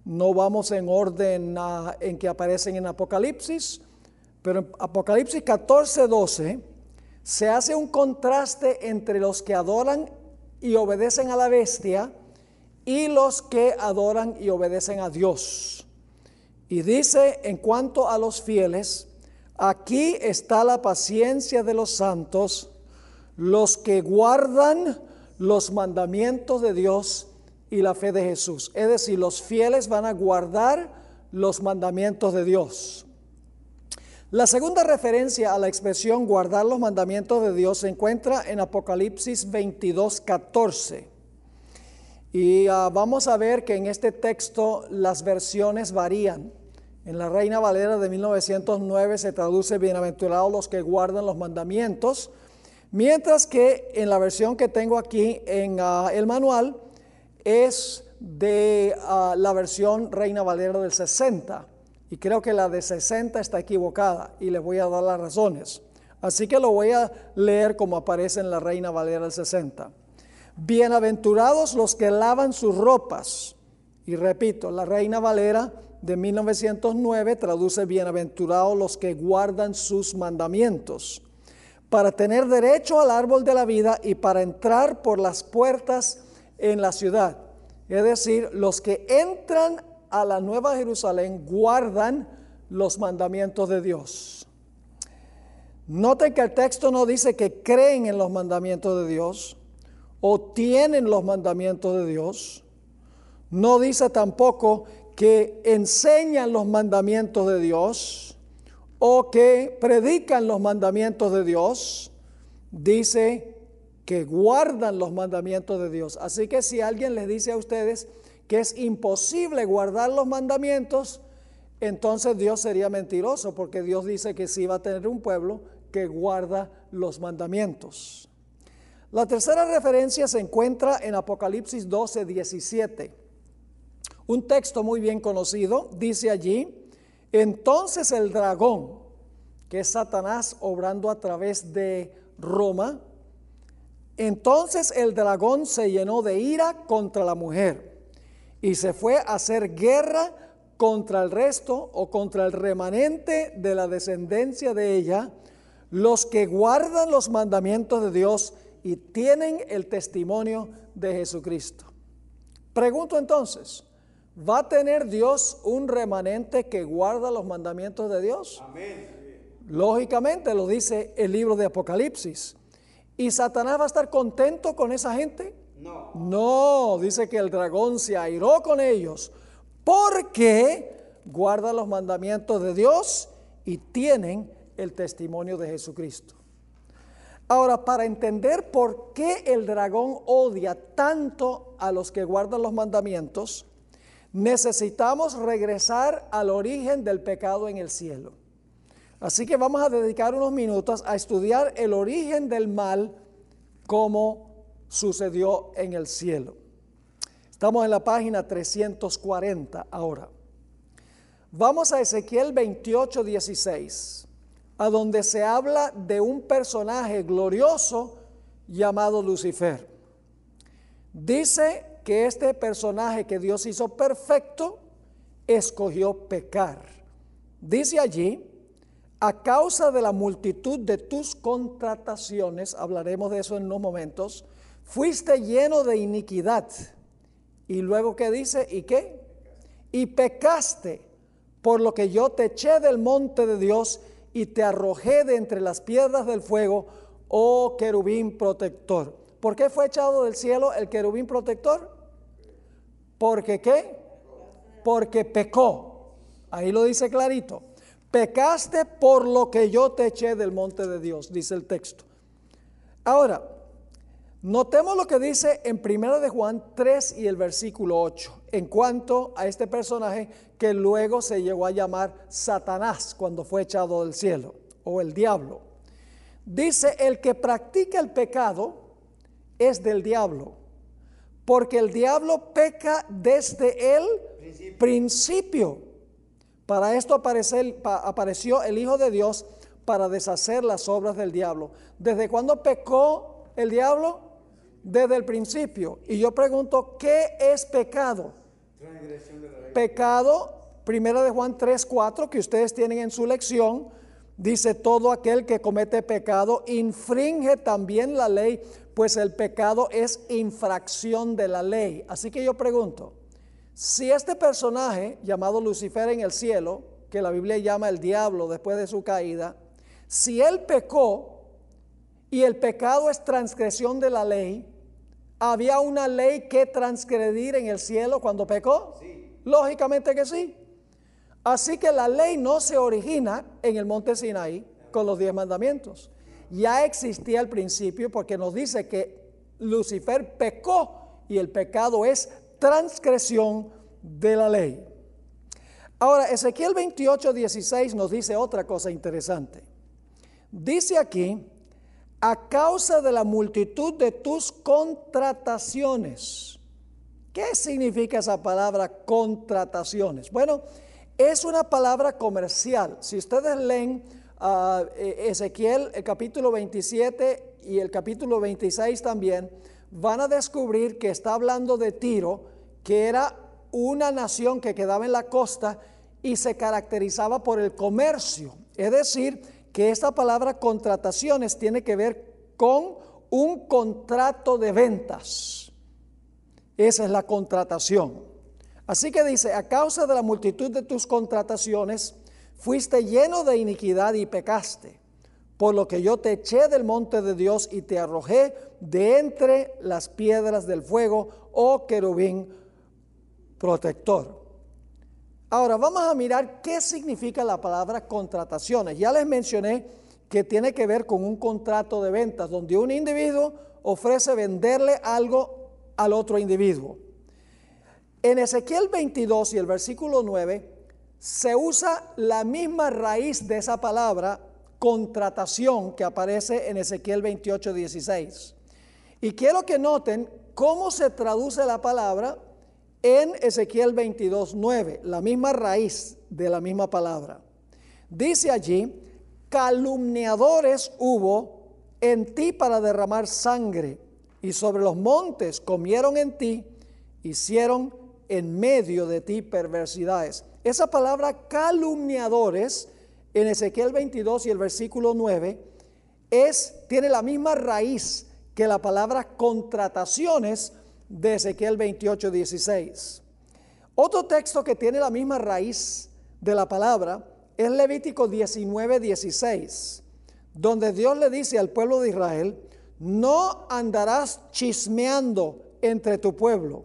No vamos en orden en que aparecen en Apocalipsis, pero en Apocalipsis 14, 12 se hace un contraste entre los que adoran y obedecen a la bestia y los que adoran y obedecen a Dios. Y dice en cuanto a los fieles, aquí está la paciencia de los santos, los que guardan los mandamientos de Dios y la fe de Jesús. Es decir, los fieles van a guardar los mandamientos de Dios. La segunda referencia a la expresión guardar los mandamientos de Dios se encuentra en Apocalipsis 22, 14. Y ah, vamos a ver que en este texto las versiones varían. En la Reina Valera de 1909 se traduce bienaventurados los que guardan los mandamientos, mientras que en la versión que tengo aquí en ah, el manual es de ah, la versión Reina Valera del 60. Y creo que la de 60 está equivocada y les voy a dar las razones. Así que lo voy a leer como aparece en la Reina Valera del 60. Bienaventurados los que lavan sus ropas. Y repito, la Reina Valera de 1909 traduce bienaventurados los que guardan sus mandamientos, para tener derecho al árbol de la vida y para entrar por las puertas en la ciudad. Es decir, los que entran a la Nueva Jerusalén guardan los mandamientos de Dios. Noten que el texto no dice que creen en los mandamientos de Dios o tienen los mandamientos de Dios. No dice tampoco que enseñan los mandamientos de Dios o que predican los mandamientos de Dios. Dice que guardan los mandamientos de Dios. Así que si alguien les dice a ustedes, que es imposible guardar los mandamientos, entonces Dios sería mentiroso, porque Dios dice que sí va a tener un pueblo que guarda los mandamientos. La tercera referencia se encuentra en Apocalipsis 12, 17. Un texto muy bien conocido, dice allí, entonces el dragón, que es Satanás obrando a través de Roma, entonces el dragón se llenó de ira contra la mujer y se fue a hacer guerra contra el resto o contra el remanente de la descendencia de ella, los que guardan los mandamientos de Dios y tienen el testimonio de Jesucristo. Pregunto entonces, ¿va a tener Dios un remanente que guarda los mandamientos de Dios? Lógicamente lo dice el libro de Apocalipsis. ¿Y Satanás va a estar contento con esa gente? No. No, dice que el dragón se airó con ellos porque guardan los mandamientos de Dios y tienen el testimonio de Jesucristo. Ahora, para entender por qué el dragón odia tanto a los que guardan los mandamientos, necesitamos regresar al origen del pecado en el cielo. Así que vamos a dedicar unos minutos a estudiar el origen del mal como sucedió en el cielo. Estamos en la página 340 ahora. Vamos a Ezequiel 28, 16, a donde se habla de un personaje glorioso llamado Lucifer. Dice que este personaje que Dios hizo perfecto, escogió pecar. Dice allí, a causa de la multitud de tus contrataciones, hablaremos de eso en unos momentos, fuiste lleno de iniquidad. Y luego que dice, ¿y qué? Y pecaste, por lo que yo te eché del monte de Dios y te arrojé de entre las piedras del fuego, oh querubín protector. ¿Por qué fue echado del cielo el querubín protector? Porque qué? Porque pecó. Ahí lo dice clarito. Pecaste por lo que yo te eché del monte de Dios, dice el texto. Ahora, notemos lo que dice en 1 de Juan 3 y el versículo 8, en cuanto a este personaje que luego se llegó a llamar Satanás cuando fue echado del cielo, o el diablo. Dice, el que practica el pecado es del diablo, porque el diablo peca desde el principio. Para esto apareció el Hijo de Dios para deshacer las obras del diablo. ¿Desde cuándo pecó el diablo? Desde el principio. Y yo pregunto, ¿qué es pecado? Pecado, primera de Juan 3, 4, que ustedes tienen en su lección, dice, todo aquel que comete pecado infringe también la ley, pues el pecado es infracción de la ley. Así que yo pregunto, si este personaje llamado Lucifer en el cielo, que la Biblia llama el diablo después de su caída, si él pecó y el pecado es transgresión de la ley, ¿había una ley que transgredir en el cielo cuando pecó? Lógicamente que sí. Así que la ley no se origina en el monte Sinaí con los diez mandamientos. Ya existía al principio porque nos dice que Lucifer pecó y el pecado es transgresión de la ley. Ahora, Ezequiel 28, 16 nos dice otra cosa interesante. Dice aquí, a causa de la multitud de tus contrataciones. ¿Qué significa esa palabra contrataciones? Bueno, es una palabra comercial. Si ustedes leen uh, Ezequiel el capítulo 27 y el capítulo 26 también, van a descubrir que está hablando de Tiro, que era una nación que quedaba en la costa y se caracterizaba por el comercio. Es decir, que esta palabra contrataciones tiene que ver con un contrato de ventas. Esa es la contratación. Así que dice, a causa de la multitud de tus contrataciones, fuiste lleno de iniquidad y pecaste, por lo que yo te eché del monte de Dios y te arrojé de entre las piedras del fuego, oh querubín protector. Ahora vamos a mirar qué significa la palabra contrataciones. Ya les mencioné que tiene que ver con un contrato de ventas, donde un individuo ofrece venderle algo al otro individuo. En Ezequiel 22 y el versículo 9 se usa la misma raíz de esa palabra contratación que aparece en Ezequiel 28, 16. Y quiero que noten cómo se traduce la palabra en Ezequiel 22, 9, la misma raíz de la misma palabra. Dice allí, calumniadores hubo en ti para derramar sangre, y sobre los montes comieron en ti, hicieron en medio de ti perversidades. Esa palabra calumniadores en Ezequiel 22 y el versículo 9 es, tiene la misma raíz que la palabra contrataciones de Ezequiel 28, 16. Otro texto que tiene la misma raíz de la palabra es Levítico 19, 16, donde Dios le dice al pueblo de Israel, no andarás chismeando entre tu pueblo.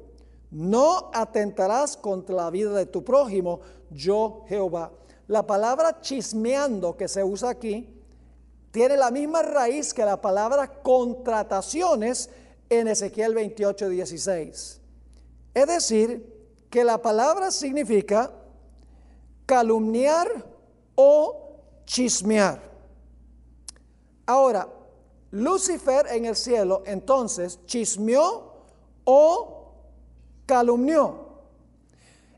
No atentarás contra la vida de tu prójimo, yo Jehová. La palabra chismeando que se usa aquí tiene la misma raíz que la palabra contrataciones en Ezequiel 28, 16. Es decir, que la palabra significa calumniar o chismear. Ahora, Lucifer en el cielo entonces chismeó o calumnió.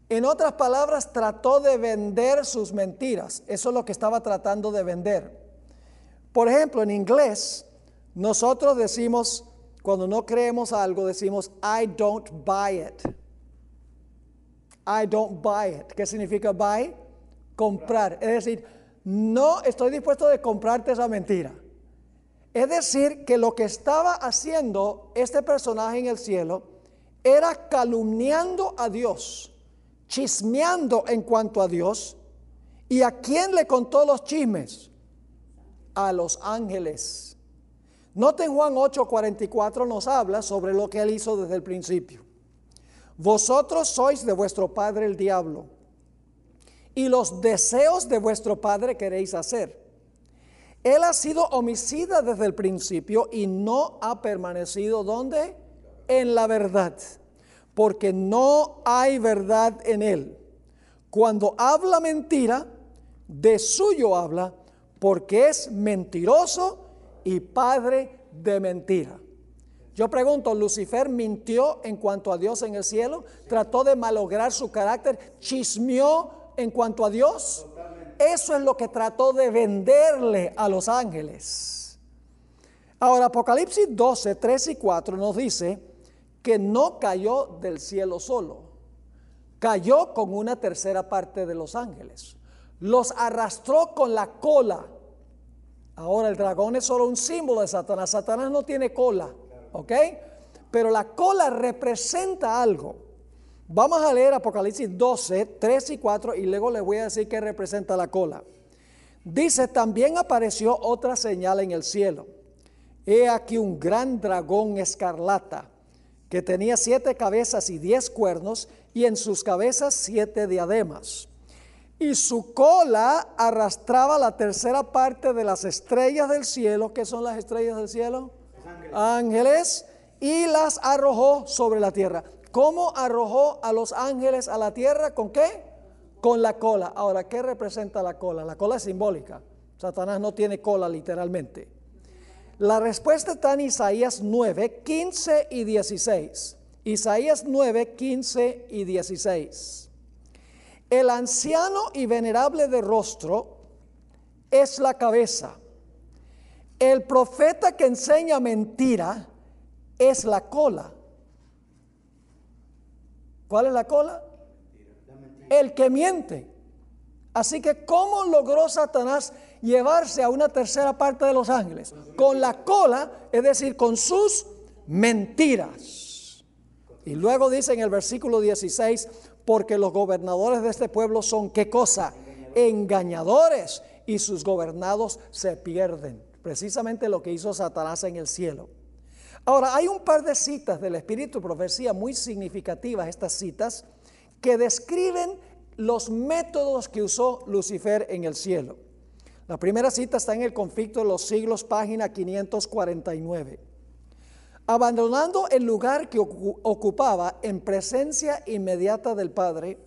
En otras palabras, trató de vender sus mentiras. Eso es lo que estaba tratando de vender. Por ejemplo, en inglés, nosotros decimos, cuando no creemos algo, decimos, I don't buy it. I don't buy it. ¿Qué significa buy? Comprar. Es decir, no estoy dispuesto de comprarte esa mentira. Es decir, que lo que estaba haciendo este personaje en el cielo era calumniando a Dios, chismeando en cuanto a Dios. ¿Y a quién le contó los chismes? A los ángeles. Noten Juan 8:44 nos habla sobre lo que él hizo desde el principio. Vosotros sois de vuestro padre el diablo, y los deseos de vuestro padre queréis hacer. Él ha sido homicida desde el principio y no ha permanecido donde? En la verdad, porque no hay verdad en él. Cuando habla mentira, de suyo habla, porque es mentiroso y padre de mentira. Yo pregunto, ¿Lucifer mintió en cuanto a Dios en el cielo? ¿Trató de malograr su carácter? ¿Chismeó en cuanto a Dios? Eso es lo que trató de venderle a los ángeles. Ahora, Apocalipsis 12, 3 y 4 nos dice que no cayó del cielo solo, cayó con una tercera parte de los ángeles. Los arrastró con la cola. Ahora, el dragón es solo un símbolo de Satanás. Satanás no tiene cola. ¿Ok? Pero la cola representa algo. Vamos a leer Apocalipsis 12, 3 y 4 y luego les voy a decir qué representa la cola. Dice, también apareció otra señal en el cielo. He aquí un gran dragón escarlata que tenía siete cabezas y diez cuernos y en sus cabezas siete diademas. Y su cola arrastraba la tercera parte de las estrellas del cielo. ¿Qué son las estrellas del cielo? ángeles y las arrojó sobre la tierra. ¿Cómo arrojó a los ángeles a la tierra? ¿Con qué? Con la cola. Ahora, ¿qué representa la cola? La cola es simbólica. Satanás no tiene cola literalmente. La respuesta está en Isaías 9, 15 y 16. Isaías 9, 15 y 16. El anciano y venerable de rostro es la cabeza el profeta que enseña mentira es la cola. ¿Cuál es la cola? El que miente. Así que, ¿cómo logró Satanás llevarse a una tercera parte de los ángeles? Con la cola, es decir, con sus mentiras. Y luego dice en el versículo 16, porque los gobernadores de este pueblo son qué cosa? Engañadores y sus gobernados se pierden precisamente lo que hizo Satanás en el cielo. Ahora, hay un par de citas del Espíritu Profecía muy significativas, estas citas, que describen los métodos que usó Lucifer en el cielo. La primera cita está en el conflicto de los siglos, página 549. Abandonando el lugar que ocupaba en presencia inmediata del Padre,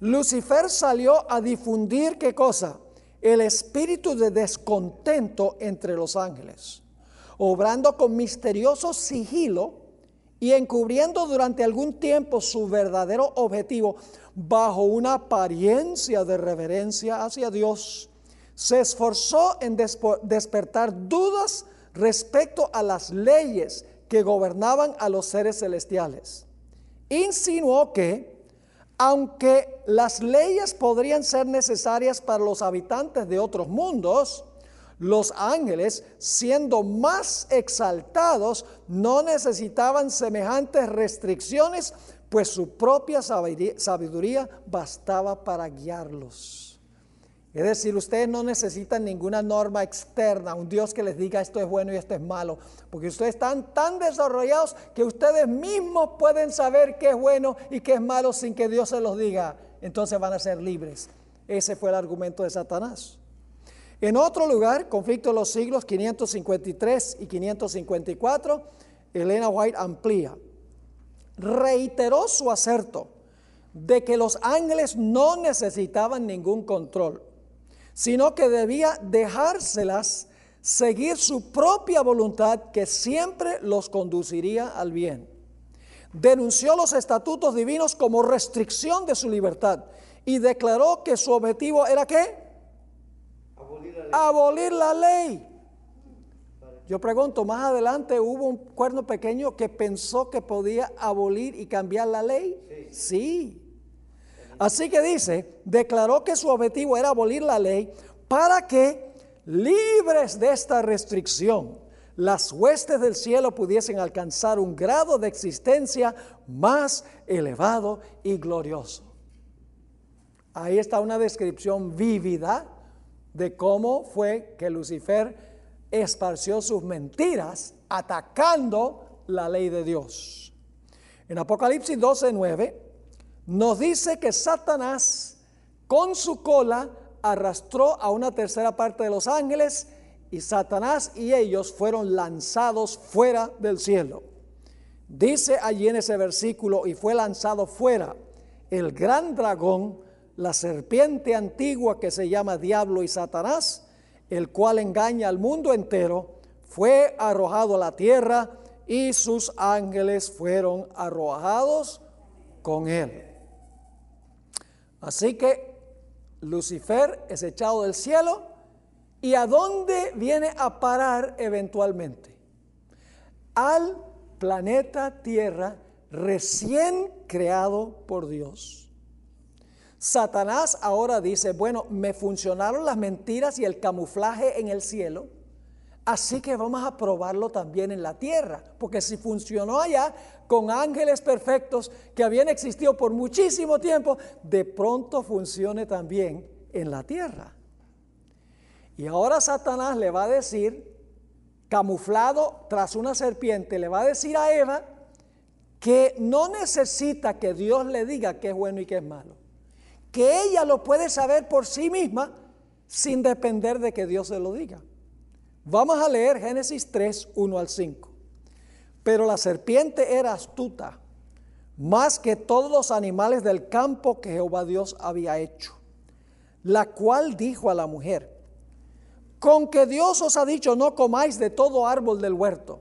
Lucifer salió a difundir qué cosa? el espíritu de descontento entre los ángeles, obrando con misterioso sigilo y encubriendo durante algún tiempo su verdadero objetivo bajo una apariencia de reverencia hacia Dios. Se esforzó en despertar dudas respecto a las leyes que gobernaban a los seres celestiales. Insinuó que aunque las leyes podrían ser necesarias para los habitantes de otros mundos, los ángeles, siendo más exaltados, no necesitaban semejantes restricciones, pues su propia sabiduría bastaba para guiarlos. Es decir, ustedes no necesitan ninguna norma externa, un Dios que les diga esto es bueno y esto es malo, porque ustedes están tan desarrollados que ustedes mismos pueden saber qué es bueno y qué es malo sin que Dios se los diga. Entonces van a ser libres. Ese fue el argumento de Satanás. En otro lugar, conflicto de los siglos 553 y 554, Elena White amplía. Reiteró su acerto de que los ángeles no necesitaban ningún control, sino que debía dejárselas seguir su propia voluntad que siempre los conduciría al bien. Denunció los estatutos divinos como restricción de su libertad y declaró que su objetivo era qué? Abolir la ley. Yo pregunto, más adelante hubo un cuerno pequeño que pensó que podía abolir y cambiar la ley. Sí. Así que dice, declaró que su objetivo era abolir la ley para que, libres de esta restricción, las huestes del cielo pudiesen alcanzar un grado de existencia más elevado y glorioso. Ahí está una descripción vívida de cómo fue que Lucifer esparció sus mentiras atacando la ley de Dios. En Apocalipsis 12, 9 nos dice que Satanás con su cola arrastró a una tercera parte de los ángeles y Satanás y ellos fueron lanzados fuera del cielo. Dice allí en ese versículo, y fue lanzado fuera el gran dragón, la serpiente antigua que se llama Diablo y Satanás, el cual engaña al mundo entero, fue arrojado a la tierra y sus ángeles fueron arrojados con él. Así que Lucifer es echado del cielo y a dónde viene a parar eventualmente? Al planeta Tierra recién creado por Dios. Satanás ahora dice, bueno, me funcionaron las mentiras y el camuflaje en el cielo, así que vamos a probarlo también en la tierra, porque si funcionó allá con ángeles perfectos que habían existido por muchísimo tiempo, de pronto funcione también en la tierra. Y ahora Satanás le va a decir, camuflado tras una serpiente, le va a decir a Eva que no necesita que Dios le diga qué es bueno y qué es malo que ella lo puede saber por sí misma sin depender de que Dios se lo diga. Vamos a leer Génesis 3, 1 al 5. Pero la serpiente era astuta, más que todos los animales del campo que Jehová Dios había hecho, la cual dijo a la mujer, con que Dios os ha dicho, no comáis de todo árbol del huerto.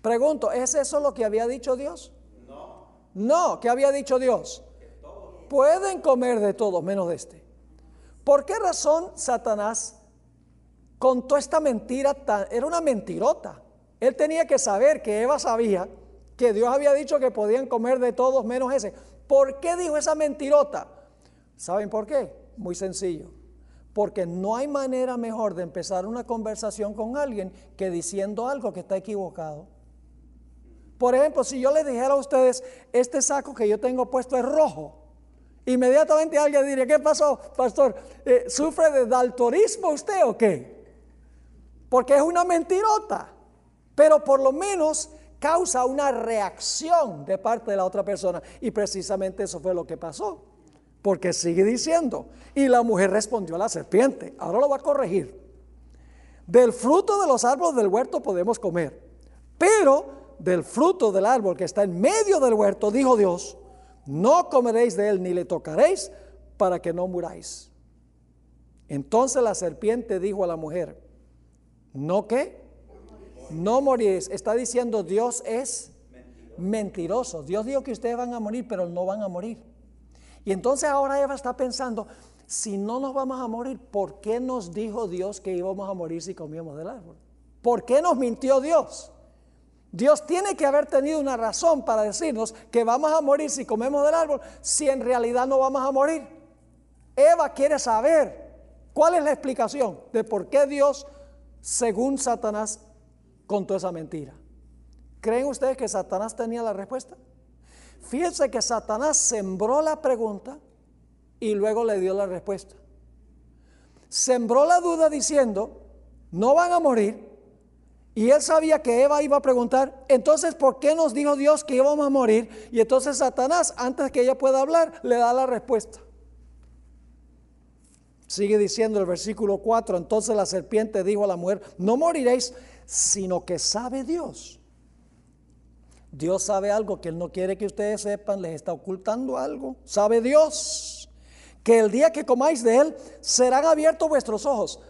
Pregunto, ¿es eso lo que había dicho Dios? No. No, ¿qué había dicho Dios? pueden comer de todo menos de este. ¿Por qué razón Satanás contó esta mentira? Tan, era una mentirota. Él tenía que saber que Eva sabía que Dios había dicho que podían comer de todos menos ese. ¿Por qué dijo esa mentirota? ¿Saben por qué? Muy sencillo. Porque no hay manera mejor de empezar una conversación con alguien que diciendo algo que está equivocado. Por ejemplo, si yo les dijera a ustedes, este saco que yo tengo puesto es rojo, Inmediatamente alguien diría, ¿qué pasó, pastor? Eh, ¿Sufre de daltorismo usted o qué? Porque es una mentirota, pero por lo menos causa una reacción de parte de la otra persona. Y precisamente eso fue lo que pasó, porque sigue diciendo, y la mujer respondió a la serpiente, ahora lo va a corregir. Del fruto de los árboles del huerto podemos comer, pero del fruto del árbol que está en medio del huerto, dijo Dios, no comeréis de él ni le tocaréis para que no muráis. Entonces la serpiente dijo a la mujer, ¿no qué? No moriréis. Está diciendo Dios es mentiroso. Dios dijo que ustedes van a morir, pero no van a morir. Y entonces ahora Eva está pensando, si no nos vamos a morir, ¿por qué nos dijo Dios que íbamos a morir si comíamos del árbol? ¿Por qué nos mintió Dios? Dios tiene que haber tenido una razón para decirnos que vamos a morir si comemos del árbol, si en realidad no vamos a morir. Eva quiere saber cuál es la explicación de por qué Dios, según Satanás, contó esa mentira. ¿Creen ustedes que Satanás tenía la respuesta? Fíjense que Satanás sembró la pregunta y luego le dio la respuesta. sembró la duda diciendo, no van a morir. Y él sabía que Eva iba a preguntar, entonces, ¿por qué nos dijo Dios que íbamos a morir? Y entonces Satanás, antes que ella pueda hablar, le da la respuesta. Sigue diciendo el versículo 4, entonces la serpiente dijo a la mujer, no moriréis, sino que sabe Dios. Dios sabe algo que Él no quiere que ustedes sepan, les está ocultando algo. Sabe Dios que el día que comáis de Él serán abiertos vuestros ojos.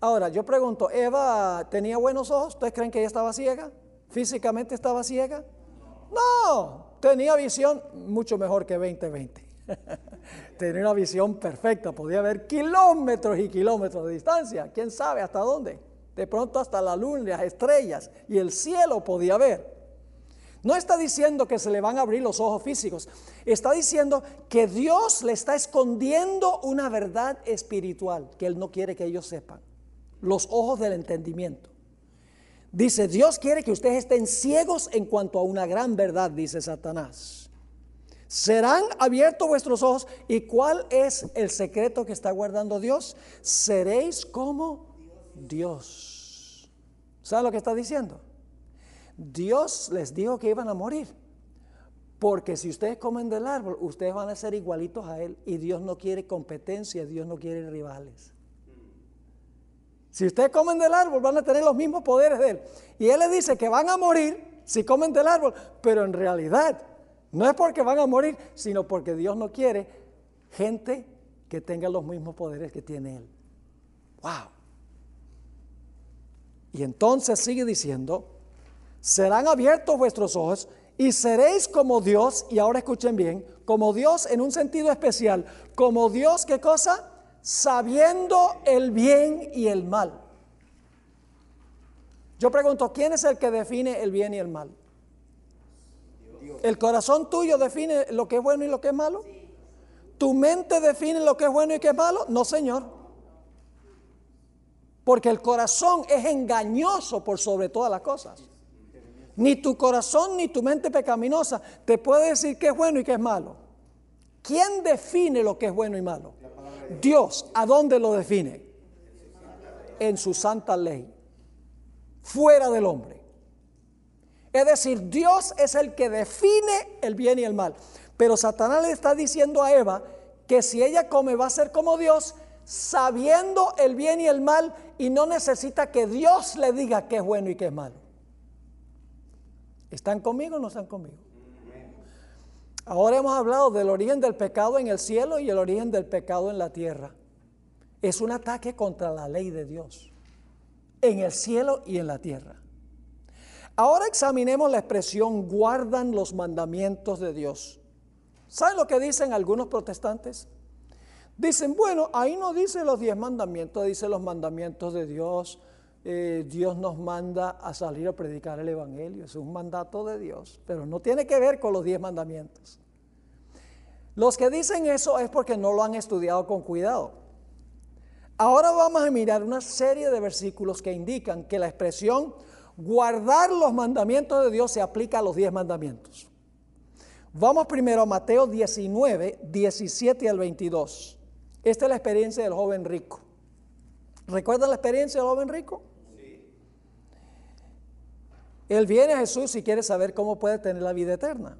Ahora, yo pregunto, ¿Eva tenía buenos ojos? ¿Ustedes creen que ella estaba ciega? ¿Físicamente estaba ciega? No, tenía visión mucho mejor que 2020. tenía una visión perfecta, podía ver kilómetros y kilómetros de distancia, quién sabe hasta dónde. De pronto hasta la luna, las estrellas y el cielo podía ver. No está diciendo que se le van a abrir los ojos físicos, está diciendo que Dios le está escondiendo una verdad espiritual que Él no quiere que ellos sepan. Los ojos del entendimiento. Dice, Dios quiere que ustedes estén ciegos en cuanto a una gran verdad, dice Satanás. Serán abiertos vuestros ojos. ¿Y cuál es el secreto que está guardando Dios? Seréis como Dios. ¿Saben lo que está diciendo? Dios les dijo que iban a morir. Porque si ustedes comen del árbol, ustedes van a ser igualitos a Él. Y Dios no quiere competencia, Dios no quiere rivales. Si ustedes comen del árbol, van a tener los mismos poderes de Él. Y Él les dice que van a morir si comen del árbol. Pero en realidad, no es porque van a morir, sino porque Dios no quiere gente que tenga los mismos poderes que tiene Él. ¡Wow! Y entonces sigue diciendo, serán abiertos vuestros ojos y seréis como Dios, y ahora escuchen bien, como Dios en un sentido especial, como Dios, ¿qué cosa? Sabiendo el bien y el mal. Yo pregunto, ¿quién es el que define el bien y el mal? ¿El corazón tuyo define lo que es bueno y lo que es malo? ¿Tu mente define lo que es bueno y qué es malo? No, Señor. Porque el corazón es engañoso por sobre todas las cosas. Ni tu corazón ni tu mente pecaminosa te puede decir qué es bueno y qué es malo. ¿Quién define lo que es bueno y malo? Dios. ¿A dónde lo define? En su santa ley. Fuera del hombre. Es decir, Dios es el que define el bien y el mal. Pero Satanás le está diciendo a Eva que si ella come va a ser como Dios, sabiendo el bien y el mal, y no necesita que Dios le diga qué es bueno y qué es malo. ¿Están conmigo o no están conmigo? Ahora hemos hablado del origen del pecado en el cielo y el origen del pecado en la tierra. Es un ataque contra la ley de Dios, en el cielo y en la tierra. Ahora examinemos la expresión guardan los mandamientos de Dios. ¿Saben lo que dicen algunos protestantes? Dicen, bueno, ahí no dice los diez mandamientos, dice los mandamientos de Dios. Eh, Dios nos manda a salir a predicar el Evangelio, es un mandato de Dios, pero no tiene que ver con los diez mandamientos. Los que dicen eso es porque no lo han estudiado con cuidado. Ahora vamos a mirar una serie de versículos que indican que la expresión guardar los mandamientos de Dios se aplica a los diez mandamientos. Vamos primero a Mateo 19, 17 al 22. Esta es la experiencia del joven rico. ¿Recuerdan la experiencia del joven rico? Sí. Él viene a Jesús y quiere saber cómo puede tener la vida eterna.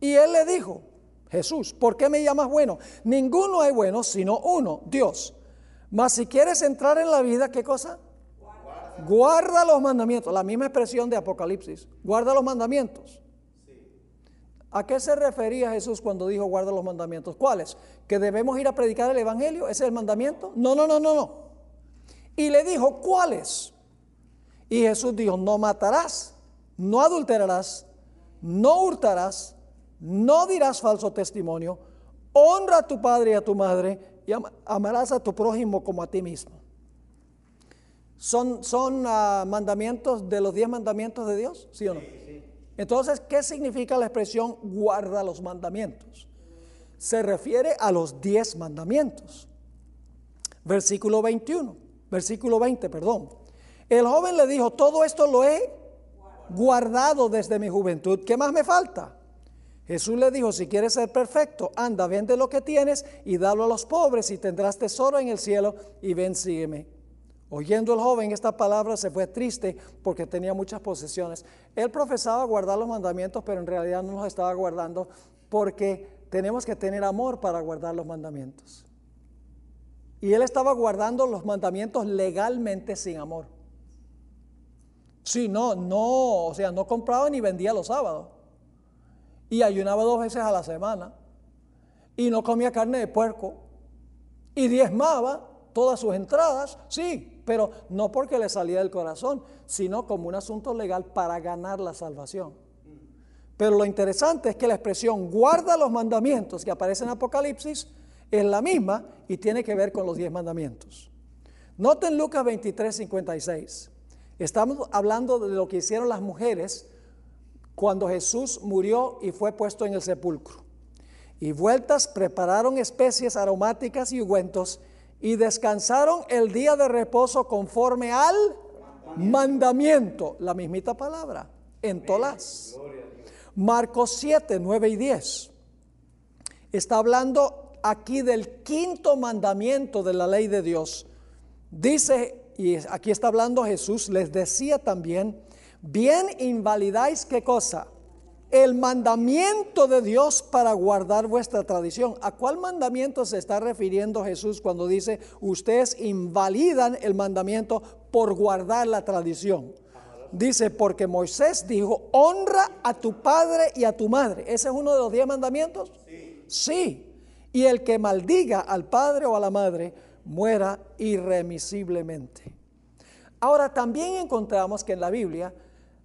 Y él le dijo, Jesús, ¿por qué me llamas bueno? Ninguno es bueno sino uno, Dios. Mas si quieres entrar en la vida, ¿qué cosa? Guarda, Guarda los mandamientos. La misma expresión de Apocalipsis. Guarda los mandamientos. ¿A qué se refería Jesús cuando dijo guarda los mandamientos? ¿Cuáles? ¿Que debemos ir a predicar el Evangelio? ¿Ese es el mandamiento? No, no, no, no, no. Y le dijo, ¿cuáles? Y Jesús dijo, no matarás, no adulterarás, no hurtarás, no dirás falso testimonio, honra a tu padre y a tu madre y amarás a tu prójimo como a ti mismo. ¿Son, son uh, mandamientos de los diez mandamientos de Dios? ¿Sí o no? Entonces, ¿qué significa la expresión guarda los mandamientos? Se refiere a los diez mandamientos. Versículo 21, versículo 20, perdón. El joven le dijo, todo esto lo he guardado desde mi juventud. ¿Qué más me falta? Jesús le dijo, si quieres ser perfecto, anda, vende lo que tienes y dalo a los pobres y tendrás tesoro en el cielo y ven, sígueme. Oyendo el joven esta palabra se fue triste porque tenía muchas posesiones. Él profesaba guardar los mandamientos, pero en realidad no los estaba guardando porque tenemos que tener amor para guardar los mandamientos. Y él estaba guardando los mandamientos legalmente sin amor. Sí, no, no, o sea, no compraba ni vendía los sábados. Y ayunaba dos veces a la semana. Y no comía carne de puerco. Y diezmaba todas sus entradas, sí, pero no porque le salía del corazón, sino como un asunto legal para ganar la salvación. Pero lo interesante es que la expresión guarda los mandamientos que aparece en Apocalipsis es la misma y tiene que ver con los diez mandamientos. Noten Lucas 23, 56. Estamos hablando de lo que hicieron las mujeres cuando Jesús murió y fue puesto en el sepulcro. Y vueltas prepararon especies aromáticas y ungüentos y descansaron el día de reposo conforme al mandamiento, la mismita palabra, en Tolás. Marcos 7, 9 y 10. Está hablando aquí del quinto mandamiento de la ley de Dios. Dice, y aquí está hablando Jesús, les decía también, bien invalidáis qué cosa? El mandamiento de Dios para guardar vuestra tradición. ¿A cuál mandamiento se está refiriendo Jesús cuando dice ustedes invalidan el mandamiento por guardar la tradición? Dice, porque Moisés dijo, honra a tu padre y a tu madre. ¿Ese es uno de los diez mandamientos? Sí. Y el que maldiga al padre o a la madre muera irremisiblemente. Ahora también encontramos que en la Biblia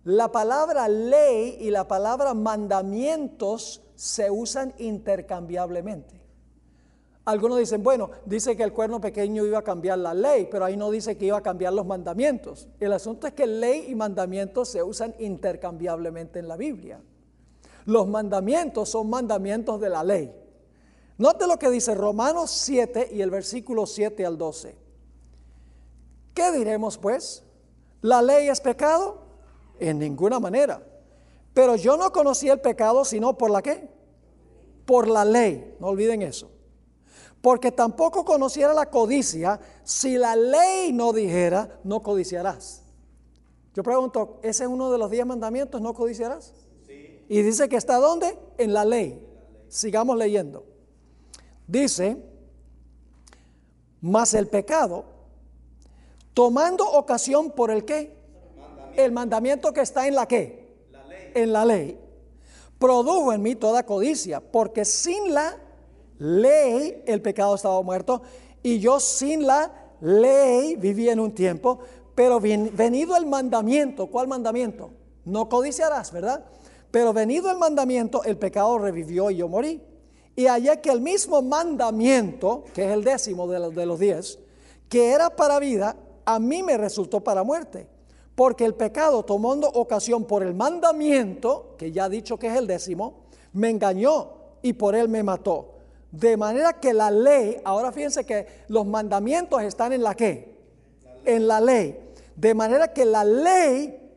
la palabra ley y la palabra mandamientos se usan intercambiablemente. Algunos dicen, bueno, dice que el cuerno pequeño iba a cambiar la ley, pero ahí no dice que iba a cambiar los mandamientos. El asunto es que ley y mandamientos se usan intercambiablemente en la Biblia. Los mandamientos son mandamientos de la ley. Note lo que dice Romanos 7 y el versículo 7 al 12. ¿Qué diremos pues? ¿La ley es pecado? En ninguna manera. Pero yo no conocí el pecado sino por la qué? Por la ley. No olviden eso. Porque tampoco conociera la codicia si la ley no dijera, no codiciarás. Yo pregunto, ¿ese es uno de los diez mandamientos, no codiciarás? Sí. Y dice que está ¿dónde? En la ley. Sigamos leyendo. Dice, mas el pecado, tomando ocasión por el qué? El mandamiento que está en la qué? En la ley. Produjo en mí toda codicia, porque sin la ley el pecado estaba muerto y yo sin la ley vivía en un tiempo, pero venido el mandamiento, ¿cuál mandamiento? No codiciarás, ¿verdad? Pero venido el mandamiento, el pecado revivió y yo morí. Y hallé que el mismo mandamiento, que es el décimo de los, de los diez, que era para vida, a mí me resultó para muerte. Porque el pecado, tomando ocasión por el mandamiento, que ya he dicho que es el décimo, me engañó y por él me mató. De manera que la ley, ahora fíjense que los mandamientos están en la qué? En la ley. De manera que la ley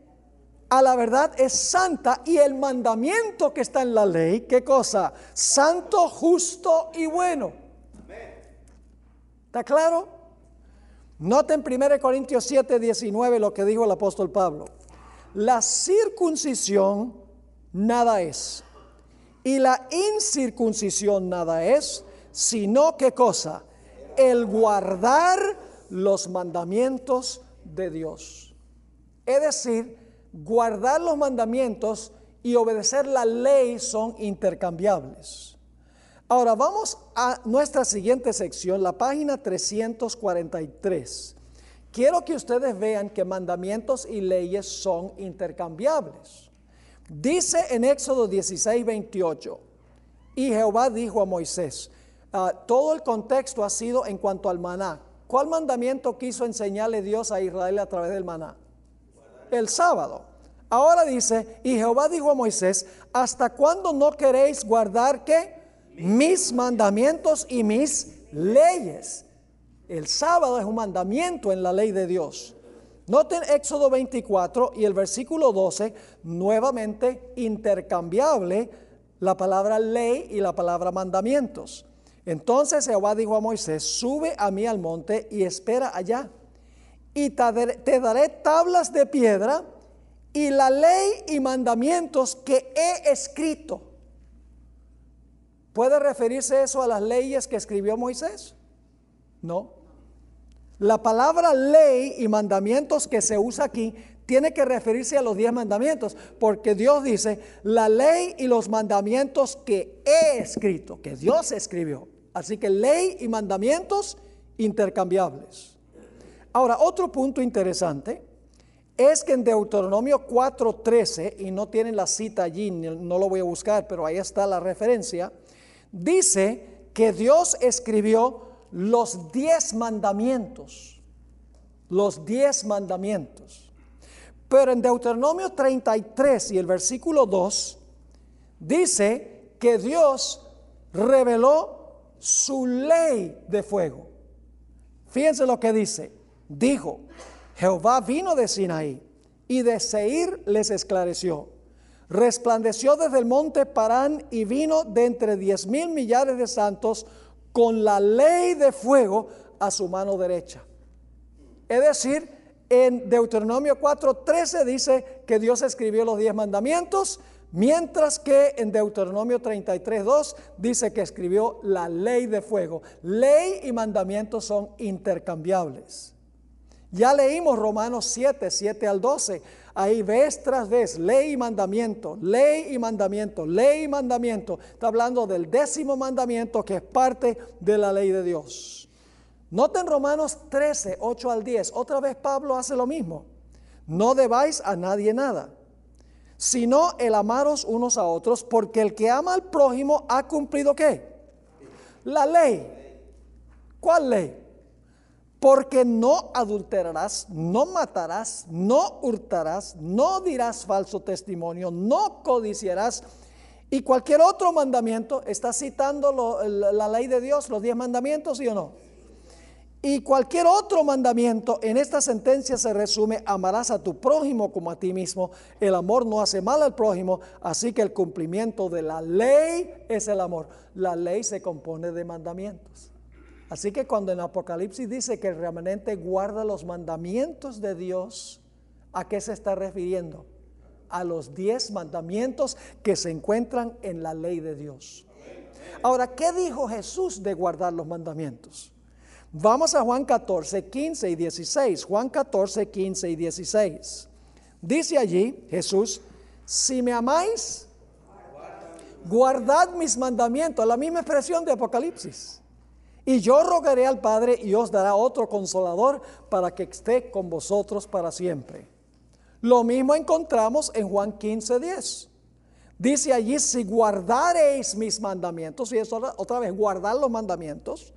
a la verdad es santa y el mandamiento que está en la ley, ¿qué cosa? Santo, justo y bueno. ¿Está claro? Noten 1 Corintios 7, 19 lo que dijo el apóstol Pablo. La circuncisión nada es y la incircuncisión nada es, sino qué cosa? El guardar los mandamientos de Dios. Es decir, guardar los mandamientos y obedecer la ley son intercambiables. Ahora vamos a nuestra siguiente sección, la página 343. Quiero que ustedes vean que mandamientos y leyes son intercambiables. Dice en Éxodo 16, 28, y Jehová dijo a Moisés, ah, todo el contexto ha sido en cuanto al maná. ¿Cuál mandamiento quiso enseñarle Dios a Israel a través del maná? El sábado. Ahora dice, y Jehová dijo a Moisés, ¿hasta cuándo no queréis guardar qué? Mis mandamientos y mis leyes. El sábado es un mandamiento en la ley de Dios. Noten Éxodo 24 y el versículo 12, nuevamente intercambiable la palabra ley y la palabra mandamientos. Entonces Jehová dijo a Moisés, sube a mí al monte y espera allá. Y te daré, tablas de piedra y la ley y mandamientos que he escrito. ¿Puede referirse eso a las leyes que escribió Moisés? No. La palabra ley y mandamientos que se usa aquí tiene que referirse a los diez mandamientos, porque Dios dice, la ley y los mandamientos que he escrito, que Dios escribió. Así que ley y mandamientos intercambiables. Ahora, otro punto interesante es que en Deuteronomio 4:13, y no tienen la cita allí, no lo voy a buscar, pero ahí está la referencia, dice que Dios escribió los diez mandamientos, los diez mandamientos. Pero en Deuteronomio 33 y el versículo 2 dice que Dios reveló su ley de fuego. Fíjense lo que dice. Dijo, Jehová vino de Sinaí y de Seir les esclareció. Resplandeció desde el monte Parán y vino de entre diez mil millares de santos con la ley de fuego a su mano derecha. Es decir, en Deuteronomio 4:13 dice que Dios escribió los diez mandamientos, mientras que en Deuteronomio 33:2 dice que escribió la ley de fuego. Ley y mandamientos son intercambiables. Ya leímos Romanos 7, 7 al 12. Ahí vez tras vez, ley y mandamiento, ley y mandamiento, ley y mandamiento. Está hablando del décimo mandamiento que es parte de la ley de Dios. Noten Romanos 13, 8 al 10. Otra vez Pablo hace lo mismo. No debáis a nadie nada, sino el amaros unos a otros, porque el que ama al prójimo ha cumplido qué? La ley. ¿Cuál ley? Porque no adulterarás, no matarás, no hurtarás, no dirás falso testimonio, no codiciarás. Y cualquier otro mandamiento, está citando la ley de Dios, los diez mandamientos, ¿sí o no? Y cualquier otro mandamiento en esta sentencia se resume, amarás a tu prójimo como a ti mismo. El amor no hace mal al prójimo, así que el cumplimiento de la ley es el amor. La ley se compone de mandamientos. Así que cuando en Apocalipsis dice que el remanente guarda los mandamientos de Dios, ¿a qué se está refiriendo? A los diez mandamientos que se encuentran en la ley de Dios. Ahora, ¿qué dijo Jesús de guardar los mandamientos? Vamos a Juan 14, 15 y 16. Juan 14, 15 y 16. Dice allí Jesús, si me amáis, guardad mis mandamientos. La misma expresión de Apocalipsis. Y yo rogaré al Padre y os dará otro consolador para que esté con vosotros para siempre. Lo mismo encontramos en Juan 15, 10. Dice allí, si guardaréis mis mandamientos, y eso otra, vez, guardar los mandamientos,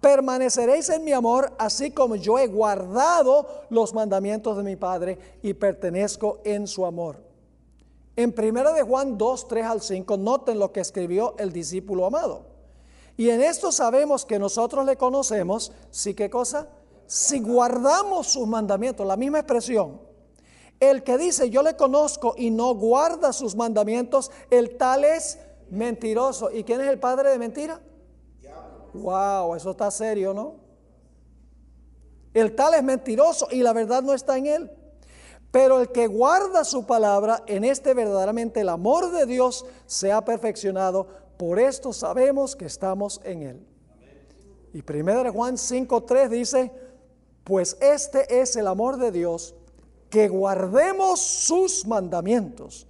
permaneceréis en mi amor, así como yo he guardado los mandamientos de mi Padre y pertenezco en su amor. En 1 de Juan 2, 3 al 5, noten lo que escribió el discípulo amado. Y en esto sabemos que nosotros le conocemos, ¿sí qué cosa? Si guardamos sus mandamientos, la misma expresión. El que dice yo le conozco y no guarda sus mandamientos, el tal es mentiroso. ¿Y quién es el padre de mentira? Wow, eso está serio, ¿no? El tal es mentiroso y la verdad no está en él. Pero el que guarda su palabra, en este verdaderamente el amor de Dios se ha perfeccionado. Por esto sabemos que estamos en él. Y 1 Juan 5.3 dice, pues este es el amor de Dios, que guardemos sus mandamientos.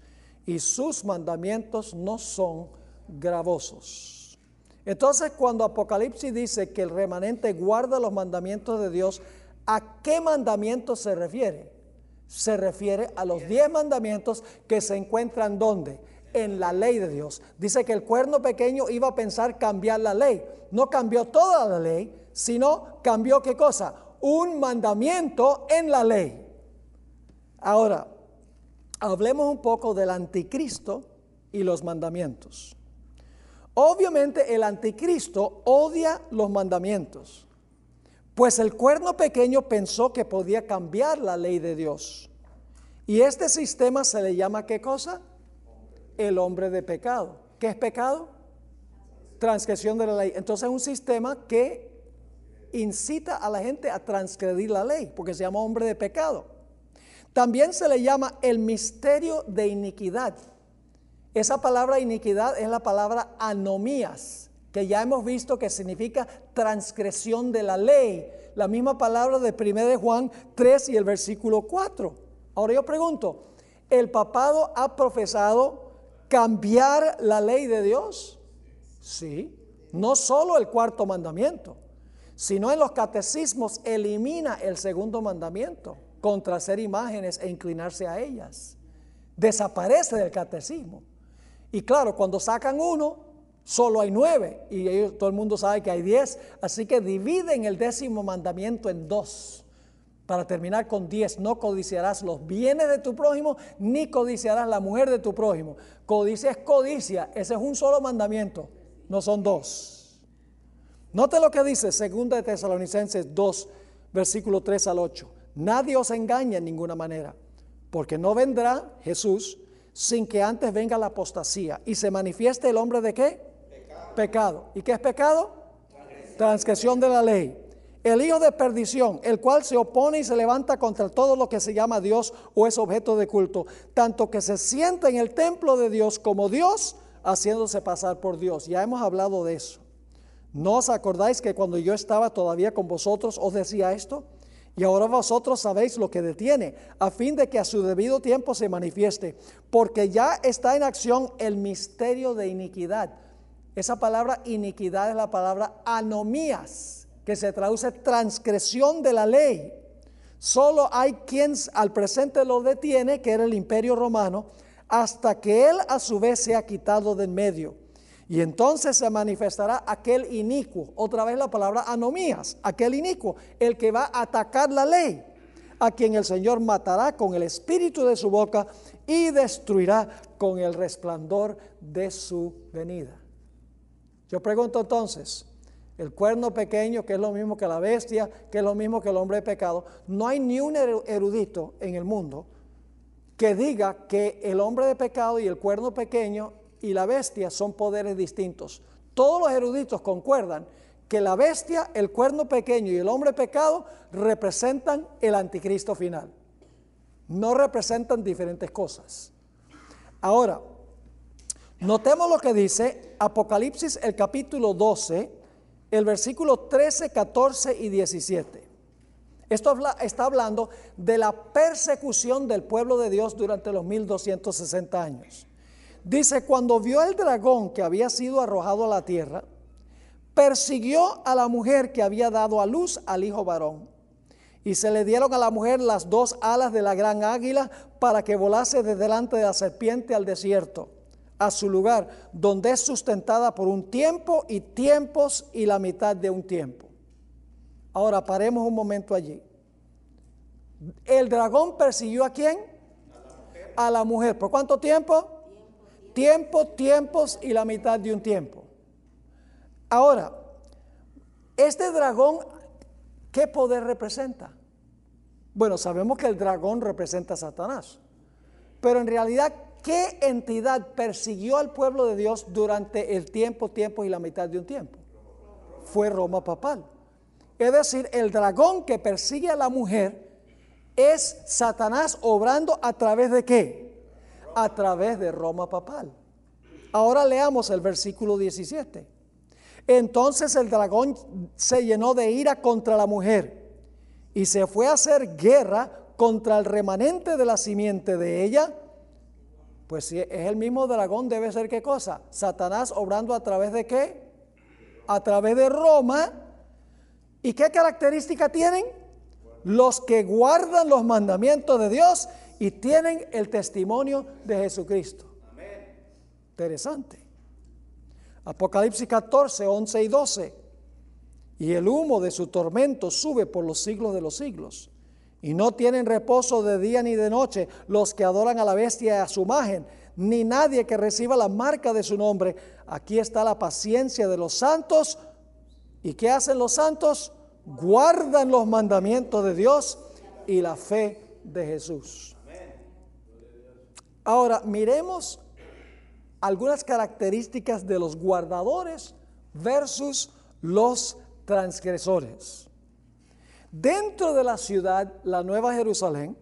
Y sus mandamientos no son gravosos. Entonces, cuando Apocalipsis dice que el remanente guarda los mandamientos de Dios, ¿a qué mandamientos se refiere? Se refiere a los diez mandamientos que se encuentran ¿dónde? En la ley de Dios. Dice que el cuerno pequeño iba a pensar cambiar la ley. No cambió toda la ley, sino cambió qué cosa? Un mandamiento en la ley. Ahora, hablemos un poco del anticristo y los mandamientos. Obviamente el anticristo odia los mandamientos, pues el cuerno pequeño pensó que podía cambiar la ley de Dios. Y este sistema se le llama qué cosa? El hombre de pecado. ¿Qué es pecado? Transgresión de la ley. Entonces es un sistema que incita a la gente a transgredir la ley, porque se llama hombre de pecado. También se le llama el misterio de iniquidad. Esa palabra iniquidad es la palabra anomías, que ya hemos visto que significa transgresión de la ley. La misma palabra de 1 de Juan 3 y el versículo 4. Ahora yo pregunto, ¿el papado ha profesado cambiar la ley de Dios? Sí, no solo el cuarto mandamiento, sino en los catecismos elimina el segundo mandamiento contra hacer imágenes e inclinarse a ellas. Desaparece del catecismo. Y claro, cuando sacan uno, solo hay nueve. Y todo el mundo sabe que hay diez. Así que dividen el décimo mandamiento en dos. Para terminar con diez, no codiciarás los bienes de tu prójimo, ni codiciarás la mujer de tu prójimo. Codicia es codicia. Ese es un solo mandamiento, no son dos. Note lo que dice 2 de Tesalonicenses 2, versículo 3 al 8. Nadie os engaña en ninguna manera, porque no vendrá Jesús sin que antes venga la apostasía y se manifieste el hombre de qué? Pecado. ¿Y qué es pecado? Transgresión de la ley. El hijo de perdición, el cual se opone y se levanta contra todo lo que se llama Dios o es objeto de culto, tanto que se sienta en el templo de Dios como Dios, haciéndose pasar por Dios. Ya hemos hablado de eso. ¿No os acordáis que cuando yo estaba todavía con vosotros os decía esto? Y ahora vosotros sabéis lo que detiene, a fin de que a su debido tiempo se manifieste, porque ya está en acción el misterio de iniquidad. Esa palabra iniquidad es la palabra anomías, que se traduce transgresión de la ley. Solo hay quien al presente lo detiene, que era el imperio romano, hasta que él a su vez sea quitado de en medio. Y entonces se manifestará aquel inicuo, otra vez la palabra anomías, aquel inicuo, el que va a atacar la ley, a quien el Señor matará con el espíritu de su boca y destruirá con el resplandor de su venida. Yo pregunto entonces, el cuerno pequeño, que es lo mismo que la bestia, que es lo mismo que el hombre de pecado, no hay ni un eru- erudito en el mundo que diga que el hombre de pecado y el cuerno pequeño y la bestia son poderes distintos. Todos los eruditos concuerdan que la bestia, el cuerno pequeño y el hombre pecado representan el anticristo final. No representan diferentes cosas. Ahora, notemos lo que dice Apocalipsis el capítulo 12, el versículo 13, 14 y 17. Esto está hablando de la persecución del pueblo de Dios durante los 1260 años. Dice, cuando vio el dragón que había sido arrojado a la tierra, persiguió a la mujer que había dado a luz al hijo varón. Y se le dieron a la mujer las dos alas de la gran águila para que volase de delante de la serpiente al desierto, a su lugar, donde es sustentada por un tiempo y tiempos y la mitad de un tiempo. Ahora paremos un momento allí. El dragón persiguió a quién? A la mujer. ¿Por cuánto tiempo? Tiempo, tiempos y la mitad de un tiempo. Ahora, este dragón, ¿qué poder representa? Bueno, sabemos que el dragón representa a Satanás. Pero en realidad, ¿qué entidad persiguió al pueblo de Dios durante el tiempo, tiempo y la mitad de un tiempo? Fue Roma papal. Es decir, el dragón que persigue a la mujer es Satanás obrando a través de qué? A través de Roma papal. Ahora leamos el versículo 17. Entonces el dragón se llenó de ira contra la mujer y se fue a hacer guerra contra el remanente de la simiente de ella. Pues si es el mismo dragón, debe ser qué cosa? Satanás obrando a través de qué? A través de Roma. ¿Y qué característica tienen? Los que guardan los mandamientos de Dios y tienen el testimonio de Jesucristo. Interesante. Apocalipsis 14, 11 y 12. Y el humo de su tormento sube por los siglos de los siglos. Y no tienen reposo de día ni de noche los que adoran a la bestia y a su imagen, ni nadie que reciba la marca de su nombre. Aquí está la paciencia de los santos. ¿Y qué hacen los santos? Guardan los mandamientos de Dios y la fe de Jesús. Ahora, miremos algunas características de los guardadores versus los transgresores. Dentro de la ciudad, la Nueva Jerusalén,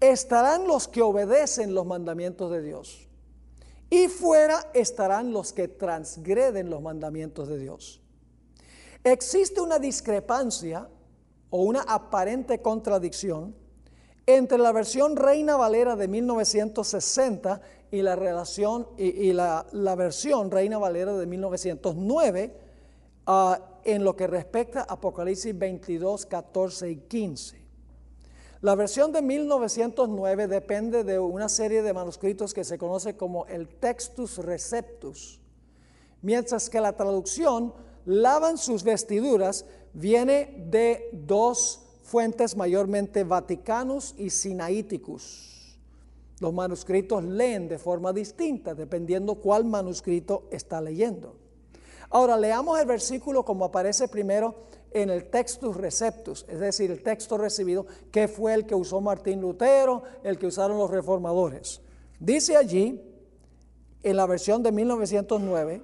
estarán los que obedecen los mandamientos de Dios. Y fuera estarán los que transgreden los mandamientos de Dios. Existe una discrepancia o una aparente contradicción entre la versión Reina Valera de 1960 y la, relación, y, la, versión Reina Valera de 1909 ah, en lo que respecta a Apocalipsis 22, 14 y 15. La versión de 1909 depende de una serie de manuscritos que se conoce como el Textus Receptus, mientras que la traducción lavan sus vestiduras viene de dos fuentes mayormente vaticanos y sinaíticos. Los manuscritos leen de forma distinta dependiendo cuál manuscrito está leyendo. Ahora leamos el versículo como aparece primero en el Textus Receptus, es decir, el texto recibido, que fue el que usó Martín Lutero, el que usaron los reformadores. Dice allí, en la versión de 1909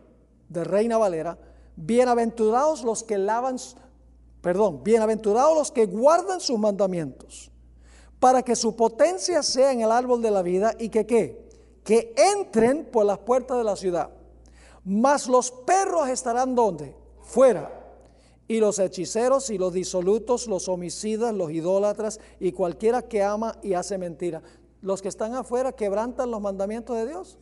de Reina Valera, bienaventurados los que lavan, perdón, bienaventurados los que guardan sus mandamientos, para que su potencia sea en el árbol de la vida y que qué, que entren por las puertas de la ciudad. Mas los perros estarán donde? Fuera. Y los hechiceros y los disolutos, los homicidas, los idólatras y cualquiera que ama y hace mentira. Los que están afuera quebrantan los mandamientos de Dios.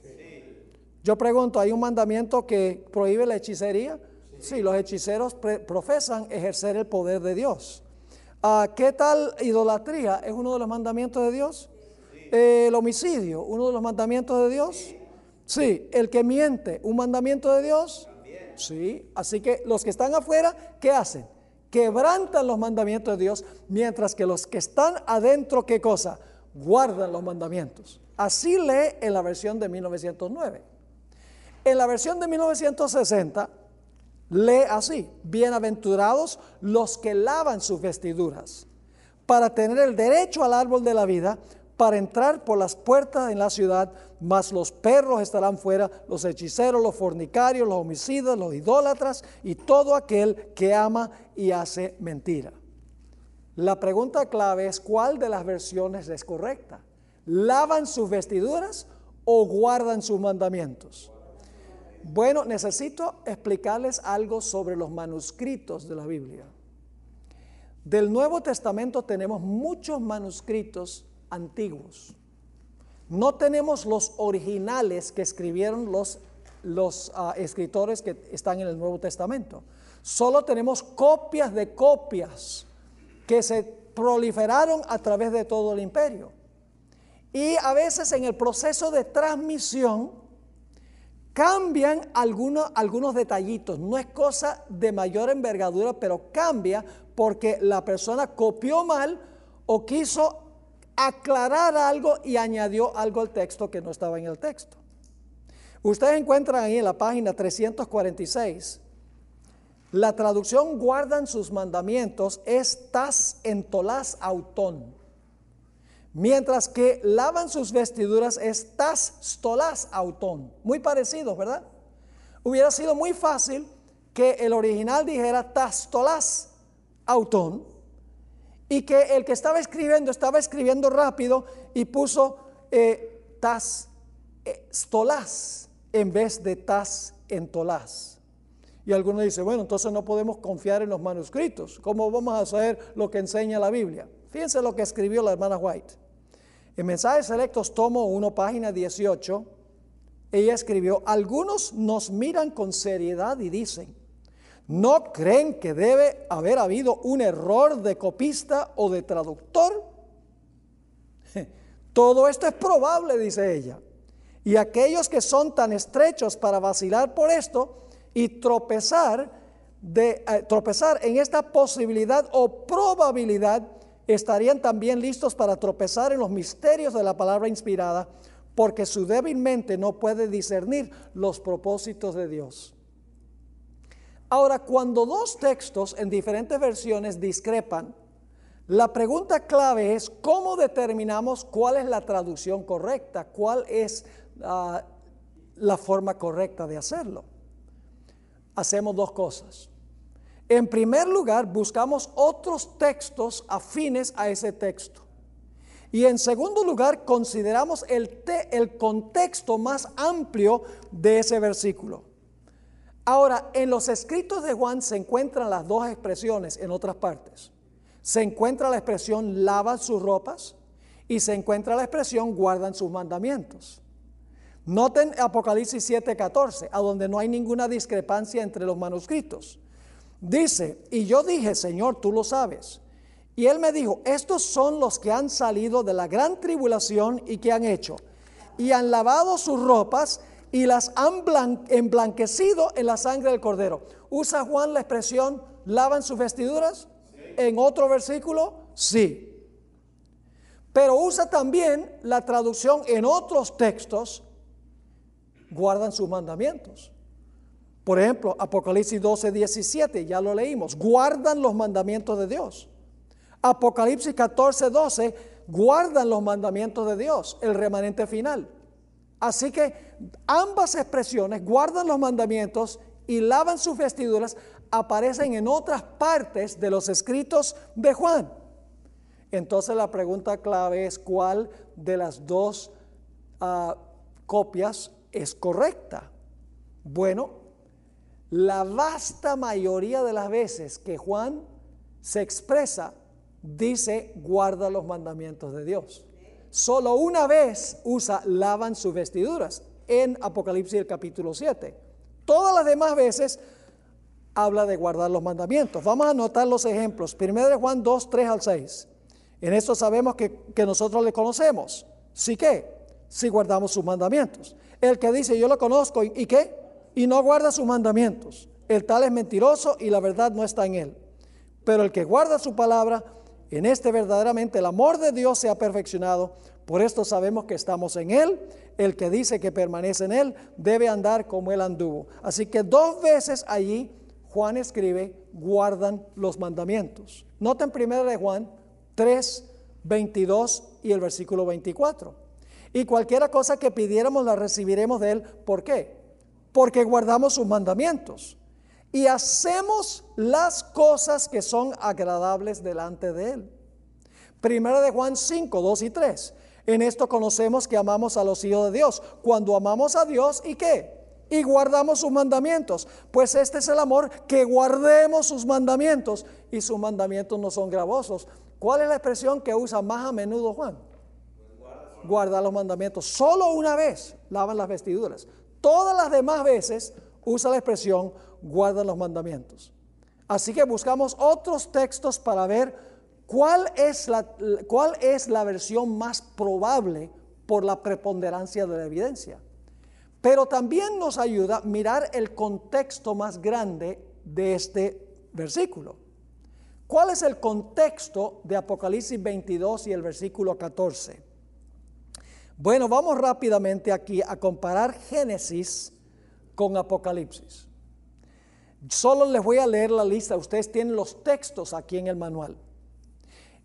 Yo pregunto, ¿hay un mandamiento que prohíbe la hechicería? Sí, los hechiceros profesan ejercer el poder de Dios. Ah, ¿Qué tal idolatría? ¿Es uno de los mandamientos de Dios? Eh, el homicidio, uno de los mandamientos de Dios. Sí, el que miente, un mandamiento de Dios. Sí, así que los que están afuera, ¿qué hacen? Quebrantan los mandamientos de Dios, mientras que los que están adentro, ¿qué cosa? Guardan los mandamientos. Así lee en la versión de 1909. En la versión de 1960 lee así, bienaventurados los que lavan sus vestiduras para tener el derecho al árbol de la vida, para entrar por las puertas en la ciudad, mas los perros estarán fuera, los hechiceros, los fornicarios, los homicidas, los idólatras y todo aquel que ama y hace mentira. La pregunta clave es cuál de las versiones es correcta. ¿Lavan sus vestiduras o guardan sus mandamientos? Bueno, necesito explicarles algo sobre los manuscritos de la Biblia. Del Nuevo Testamento tenemos muchos manuscritos antiguos. No tenemos los originales que escribieron los, los uh, escritores que están en el Nuevo Testamento. Solo tenemos copias de copias que se proliferaron a través de todo el imperio. Y a veces en el proceso de transmisión cambian algunos, algunos detallitos. No es cosa de mayor envergadura, pero cambia porque la persona copió mal o quiso aclarar algo y añadió algo al texto que no estaba en el texto. Ustedes encuentran ahí en la página 346, la traducción guardan sus mandamientos es tas entolas autón, mientras que lavan sus vestiduras es tas stolas autón. Muy parecidos, ¿verdad? Hubiera sido muy fácil que el original dijera tas stolas autón y que el que estaba escribiendo estaba escribiendo rápido y puso eh, tas eh, stolás en vez de tas entolás. Y algunos dicen, bueno, entonces no podemos confiar en los manuscritos. ¿Cómo vamos a saber lo que enseña la Biblia? Fíjense lo que escribió la hermana White. En Mensajes Selectos, tomo 1, página 18, ella escribió, algunos nos miran con seriedad y dicen, ¿No creen que debe haber habido un error de copista o de traductor? Todo esto es probable, dice ella. Y aquellos que son tan estrechos para vacilar por esto y tropezar, de, eh, tropezar en esta posibilidad o probabilidad, estarían también listos para tropezar en los misterios de la palabra inspirada, porque su débil mente no puede discernir los propósitos de Dios. Ahora, cuando dos textos en diferentes versiones discrepan, la pregunta clave es cómo determinamos cuál es la traducción correcta, cuál es uh, la forma correcta de hacerlo. Hacemos dos cosas. En primer lugar, buscamos otros textos afines a ese texto. Y en segundo lugar, consideramos el contexto más amplio de ese versículo. Ahora, en los escritos de Juan se encuentran las dos expresiones en otras partes. Se encuentra la expresión lavan sus ropas y se encuentra la expresión guardan sus mandamientos. Noten Apocalipsis 7:14, a donde no hay ninguna discrepancia entre los manuscritos. Dice, y yo dije, Señor, tú lo sabes. Y él me dijo, estos son los que han salido de la gran tribulación y que han hecho. Y han lavado sus ropas y las han blan- emblanquecido en la sangre del cordero. ¿Usa Juan la expresión lavan sus vestiduras? En otro versículo, sí. Pero usa también la traducción en otros textos, guardan sus mandamientos. Por ejemplo, Apocalipsis 12, 17, ya lo leímos, guardan los mandamientos de Dios. Apocalipsis 14, 12, guardan los mandamientos de Dios, el remanente final. Así que ambas expresiones, guardan los mandamientos y lavan sus vestiduras, aparecen en otras partes de los escritos de Juan. Entonces la pregunta clave es cuál de las dos ah, copias es correcta. Bueno, la vasta mayoría de las veces que Juan se expresa, dice, guarda los mandamientos de Dios. Solo una vez usa lavan sus vestiduras en Apocalipsis el capítulo 7. Todas las demás veces habla de guardar los mandamientos. Vamos a anotar los ejemplos. Primero de Juan 2, 3 al 6. En esto sabemos que, nosotros le conocemos. ¿Sí qué? Si guardamos sus mandamientos. El que dice yo lo conozco y, y qué? Y no guarda sus mandamientos. El tal es mentiroso y la verdad no está en él. Pero el que guarda su palabra, en este verdaderamente el amor de Dios se ha perfeccionado. Por esto sabemos que estamos en Él. El que dice que permanece en Él debe andar como Él anduvo. Así que dos veces allí Juan escribe, guardan los mandamientos. Noten primero de Juan 3, 22 y el versículo 24. Y cualquiera cosa que pidiéramos la recibiremos de Él. ¿Por qué? Porque guardamos sus mandamientos y hacemos las cosas que son agradables delante de Él. Primera de Juan 5, 2 y 3. En esto conocemos que amamos a los hijos de Dios. Cuando amamos a Dios, ¿y qué? Y guardamos sus mandamientos. Pues este es el amor, que guardemos sus mandamientos. Y sus mandamientos no son gravosos. ¿Cuál es la expresión que usa más a menudo Juan? Guarda los mandamientos. Solo una vez lavan las vestiduras. Todas las demás veces usa la expresión guardan los mandamientos. Así que buscamos otros textos para ver cuál es la, cuál es la versión más probable por la preponderancia de la evidencia. Pero también nos ayuda a mirar el contexto más grande de este versículo. ¿Cuál es el contexto de Apocalipsis 22 y el versículo 14? Bueno, vamos rápidamente aquí a comparar Génesis con Apocalipsis. Solo les voy a leer la lista, ustedes tienen los textos aquí en el manual.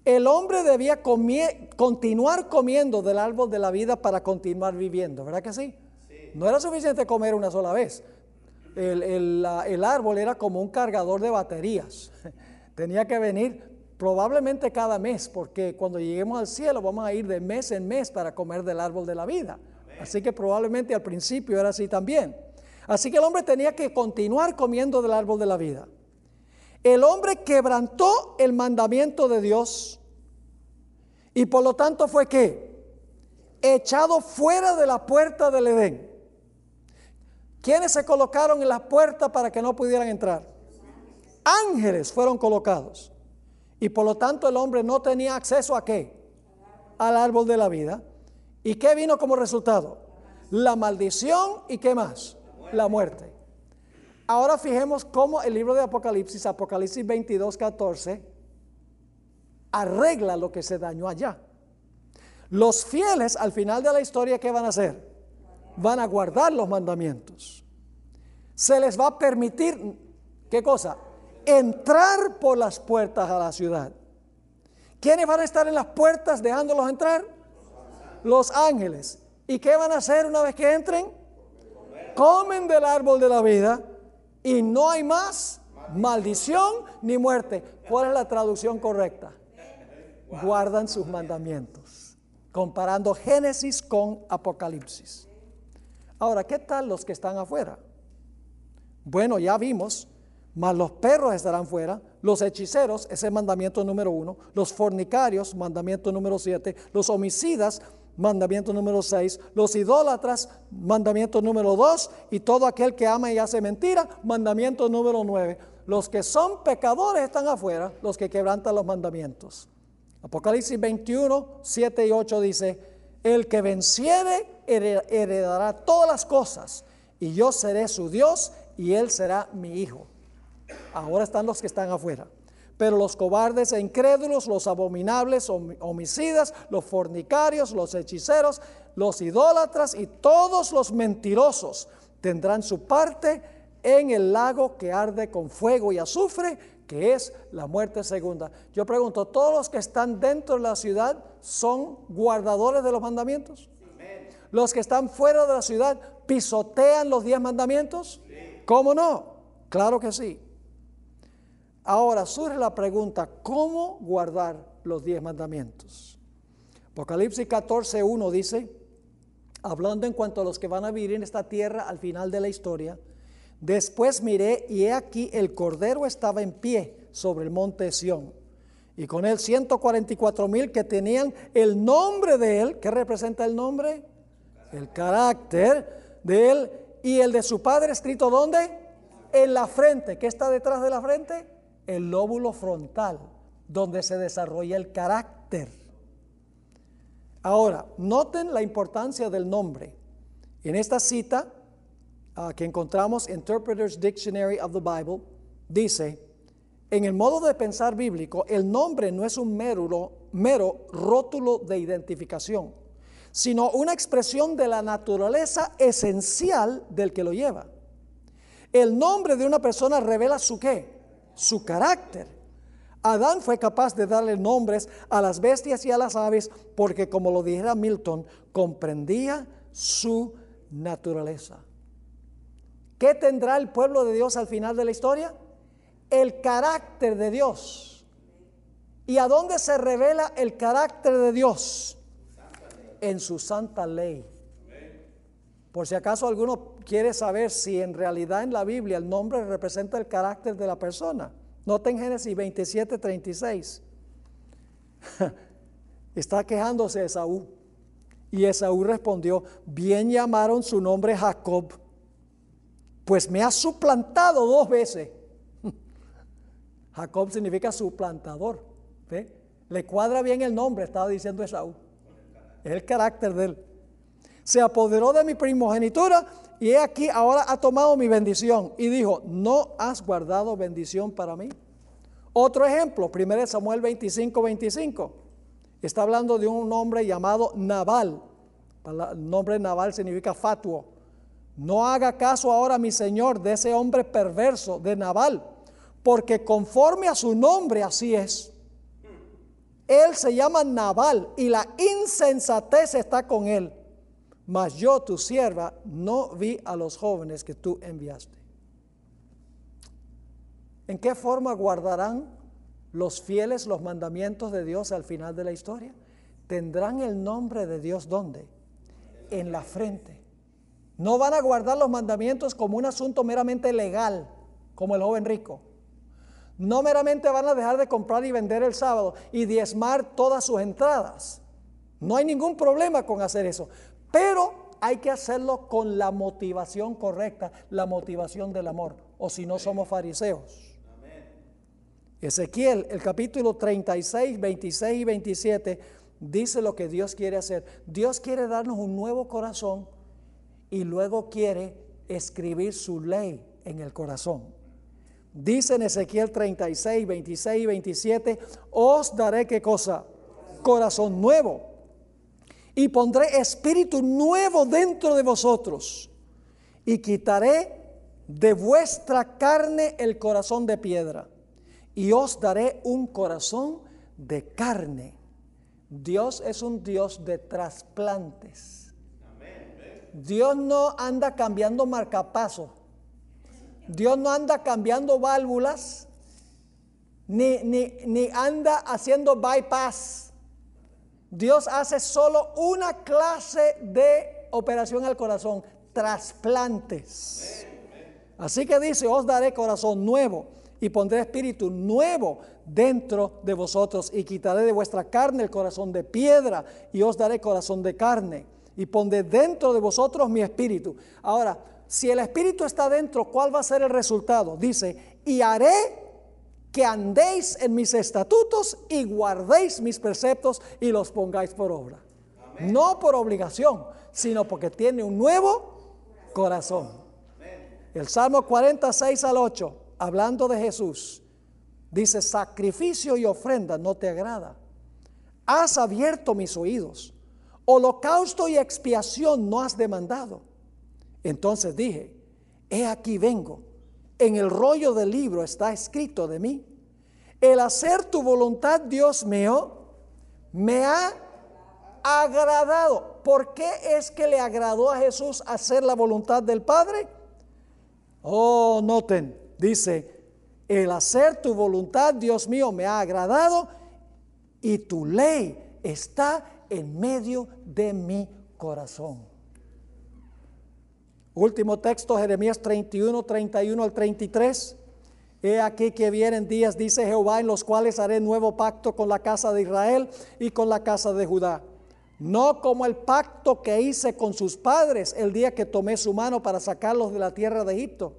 El hombre debía comie- continuar comiendo del árbol de la vida para continuar viviendo, ¿verdad que sí? No era suficiente comer una sola vez. El, el árbol era como un cargador de baterías. Tenía que venir probablemente cada mes, porque cuando lleguemos al cielo vamos a ir de mes en mes para comer del árbol de la vida. Así que probablemente al principio era así también. Así que el hombre tenía que continuar comiendo del árbol de la vida. El hombre quebrantó el mandamiento de Dios y por lo tanto fue que echado fuera de la puerta del Edén. ¿Quiénes se colocaron en la puerta para que no pudieran entrar? Ángeles fueron colocados. Y por lo tanto el hombre no tenía acceso a qué? Al árbol de la vida. ¿Y qué vino como resultado? La maldición y qué más? La muerte. Ahora fijemos cómo el libro de Apocalipsis, Apocalipsis 22, 14, arregla lo que se dañó allá. Los fieles al final de la historia, ¿qué van a hacer? Van a guardar los mandamientos. Se les va a permitir, ¿qué cosa? Entrar por las puertas a la ciudad. ¿Quiénes van a estar en las puertas dejándolos entrar? Los ángeles. ¿Y qué van a hacer una vez que entren? Comen del árbol de la vida y no hay más maldición ni muerte. ¿Cuál es la traducción correcta? Guardan sus mandamientos. Comparando Génesis con Apocalipsis. Ahora, ¿qué tal los que están afuera? Bueno, ya vimos, mas los perros estarán fuera, los hechiceros, ese es mandamiento número uno, los fornicarios, mandamiento número siete, los homicidas, mandamiento número seis, los idólatras, mandamiento número dos, y todo aquel que ama y hace mentira, mandamiento número nueve. Los que son pecadores están afuera, los que quebrantan los mandamientos. Apocalipsis 21, 7 y 8 dice, el que venciere heredará todas las cosas, y yo seré su Dios, y él será mi hijo. Ahora están los que están afuera. Pero los cobardes e incrédulos, los abominables, homicidas, los fornicarios, los hechiceros, los idólatras y todos los mentirosos tendrán su parte en el lago que arde con fuego y azufre, que es la muerte segunda. Yo pregunto, ¿todos los que están dentro de la ciudad son guardadores de los mandamientos? ¿Los que están fuera de la ciudad pisotean los diez mandamientos? ¿Cómo no? Claro que sí. Ahora surge la pregunta, ¿cómo guardar los diez mandamientos? Apocalipsis 14.1 dice, hablando en cuanto a los que van a vivir en esta tierra al final de la historia, después miré y he aquí el cordero estaba en pie sobre el monte Sión y con él 144 mil que tenían el nombre de él, ¿qué representa el nombre? El carácter de él y el de su padre escrito ¿dónde? En la frente, ¿qué está detrás de la frente? El lóbulo frontal, donde se desarrolla el carácter. Ahora, noten la importancia del nombre. En esta cita uh, que encontramos Interpreter's Dictionary of the Bible, dice, en el modo de pensar bíblico, el nombre no es un mero, mero rótulo de identificación, sino una expresión de la naturaleza esencial del que lo lleva. El nombre de una persona revela su qué? Su carácter. Adán fue capaz de darle nombres a las bestias y a las aves porque, como lo dijera Milton, comprendía su naturaleza. ¿Qué tendrá el pueblo de Dios al final de la historia? El carácter de Dios. ¿Y a dónde se revela el carácter de Dios? En su santa ley. Por si acaso alguno quiere saber si en realidad en la Biblia el nombre representa el carácter de la persona. Noten Génesis 27, 36. Está quejándose Esaú. Y Esaú respondió, bien llamaron su nombre Jacob, pues me ha suplantado dos veces. Jacob significa suplantador. Le cuadra bien el nombre, estaba diciendo Esaú. Es el carácter de él. Se apoderó de mi primogenitura y he aquí ahora ha tomado mi bendición y dijo, ¿no has guardado bendición para mí? Otro ejemplo, 1 Samuel 25, 25. Está hablando de un hombre llamado Nabal. El nombre Nabal significa fatuo. No haga caso ahora, mi señor, de ese hombre perverso, de Nabal, porque conforme a su nombre así es. Él se llama Nabal y la insensatez está con él mas yo, tu sierva, no vi a los jóvenes que tú enviaste. ¿En qué forma guardarán los fieles los mandamientos de Dios al final de la historia? Tendrán el nombre de Dios ¿dónde? En la frente. No van a guardar los mandamientos como un asunto meramente legal, como el joven rico. No meramente van a dejar de comprar y vender el sábado y diezmar todas sus entradas. No hay ningún problema con hacer eso. Pero hay que hacerlo con la motivación correcta, la motivación del amor, o si no somos fariseos. Ezequiel, el capítulo 36, 26 y 27, dice lo que Dios quiere hacer. Dios quiere darnos un nuevo corazón y luego quiere escribir su ley en el corazón. Dice en Ezequiel 36, 26 y 27, os daré qué cosa? Corazón nuevo y pondré espíritu nuevo dentro de vosotros y quitaré de vuestra carne el corazón de piedra y os daré un corazón de carne. Dios es un Dios de trasplantes. Dios no anda cambiando marcapasos. Dios no anda cambiando válvulas, ni, ni, ni anda haciendo bypass. Dios hace solo una clase de operación al corazón, trasplantes. Así que dice, os daré corazón nuevo y pondré espíritu nuevo dentro de vosotros y quitaré de vuestra carne el corazón de piedra y os daré corazón de carne y pondré dentro de vosotros mi espíritu. Ahora, si el espíritu está dentro, ¿cuál va a ser el resultado? Dice, y haré que andéis en mis estatutos y guardéis mis preceptos y los pongáis por obra. No por obligación, sino porque tiene un nuevo corazón. El Salmo 46 al 8, hablando de Jesús, dice, sacrificio y ofrenda no te agrada. Has abierto mis oídos. Holocausto y expiación no has demandado. Entonces dije, he aquí vengo. En el rollo del libro está escrito de mí. El hacer tu voluntad, Dios mío, me ha agradado. ¿Por qué es que le agradó a Jesús hacer la voluntad del Padre? Oh, noten, dice, el hacer tu voluntad, Dios mío, me ha agradado y tu ley está en medio de mi corazón. Último texto, Jeremías 31, 31 al 33. He aquí que vienen días, dice Jehová, en los cuales haré nuevo pacto con la casa de Israel y con la casa de Judá. No como el pacto que hice con sus padres el día que tomé su mano para sacarlos de la tierra de Egipto.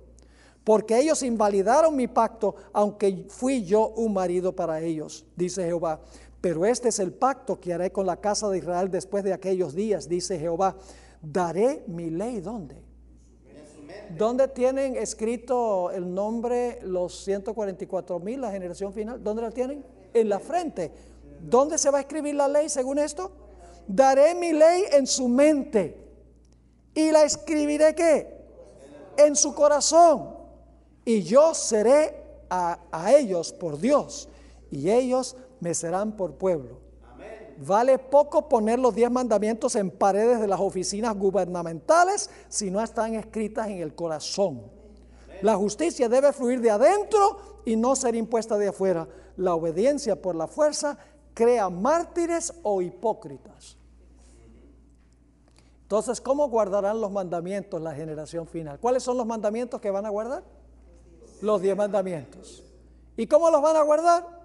Porque ellos invalidaron mi pacto, aunque fui yo un marido para ellos, dice Jehová. Pero este es el pacto que haré con la casa de Israel después de aquellos días, dice Jehová. Daré mi ley, ¿dónde? ¿Dónde tienen escrito el nombre los 144 mil, la generación final? ¿Dónde la tienen? En la frente. ¿Dónde se va a escribir la ley según esto? Daré mi ley en su mente y la escribiré qué? En su corazón. Y yo seré a, a ellos por Dios y ellos me serán por pueblo. Vale poco poner los diez mandamientos en paredes de las oficinas gubernamentales si no están escritas en el corazón. La justicia debe fluir de adentro y no ser impuesta de afuera. La obediencia por la fuerza crea mártires o hipócritas. Entonces, ¿cómo guardarán los mandamientos la generación final? ¿Cuáles son los mandamientos que van a guardar? Los diez mandamientos. ¿Y cómo los van a guardar?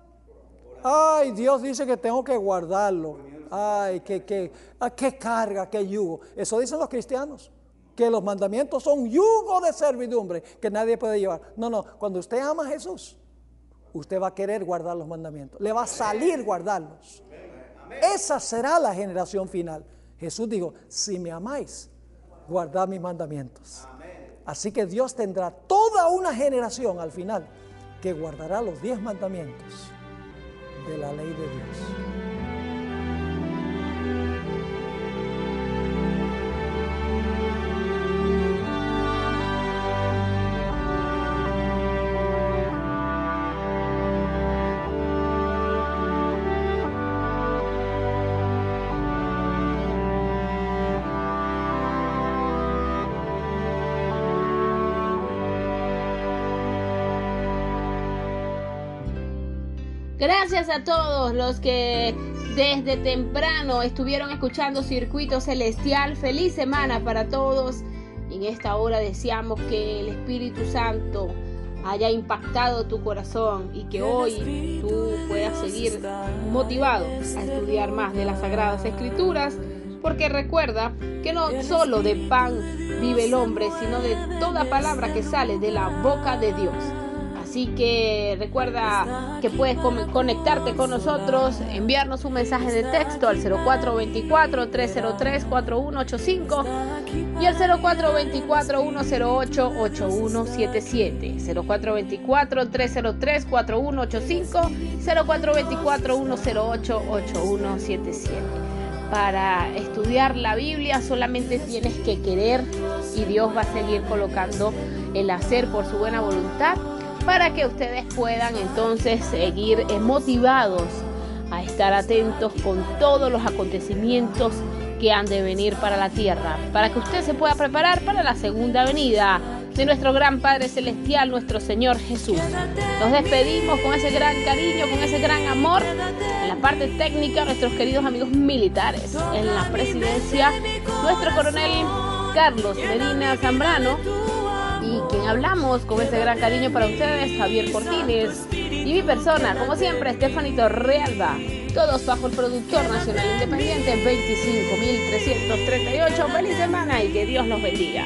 Ay, Dios dice que tengo que guardarlo. Ay, qué, ah, qué carga, qué yugo. Eso dicen los cristianos. Que los mandamientos son yugo de servidumbre que nadie puede llevar. No, no. Cuando usted ama a Jesús, usted va a querer guardar los mandamientos. Le va a salir guardarlos. Esa será la generación final. Jesús dijo, si me amáis, guardad mis mandamientos. Así que Dios tendrá toda una generación al final que guardará los diez mandamientos de la ley de Dios. Gracias a todos los que desde temprano estuvieron escuchando Circuito Celestial. Feliz semana para todos. En esta hora deseamos que el Espíritu Santo haya impactado tu corazón y que hoy tú puedas seguir motivado a estudiar más de las Sagradas Escrituras. Porque recuerda que no solo de pan vive el hombre, sino de toda palabra que sale de la boca de Dios. Así que recuerda que puedes conectarte con nosotros, enviarnos un mensaje de texto al 0424-303-4185 y al 0424-108-8177. 0424-303-4185, 0424-108-8177. Para estudiar la Biblia solamente tienes que querer y Dios va a seguir colocando el hacer por su buena voluntad para que ustedes puedan entonces seguir eh, motivados a estar atentos con todos los acontecimientos que han de venir para la tierra, para que usted se pueda preparar para la segunda venida de nuestro gran Padre Celestial, nuestro Señor Jesús. Nos despedimos con ese gran cariño, con ese gran amor. En la parte técnica, nuestros queridos amigos militares. En la presidencia, nuestro coronel Carlos Medina Zambrano. Y quien hablamos con ese gran cariño para ustedes, Javier Cortines. Y mi persona, como siempre, Estefanito Realba. Todos bajo el productor nacional independiente 25.338. Feliz semana y que Dios los bendiga.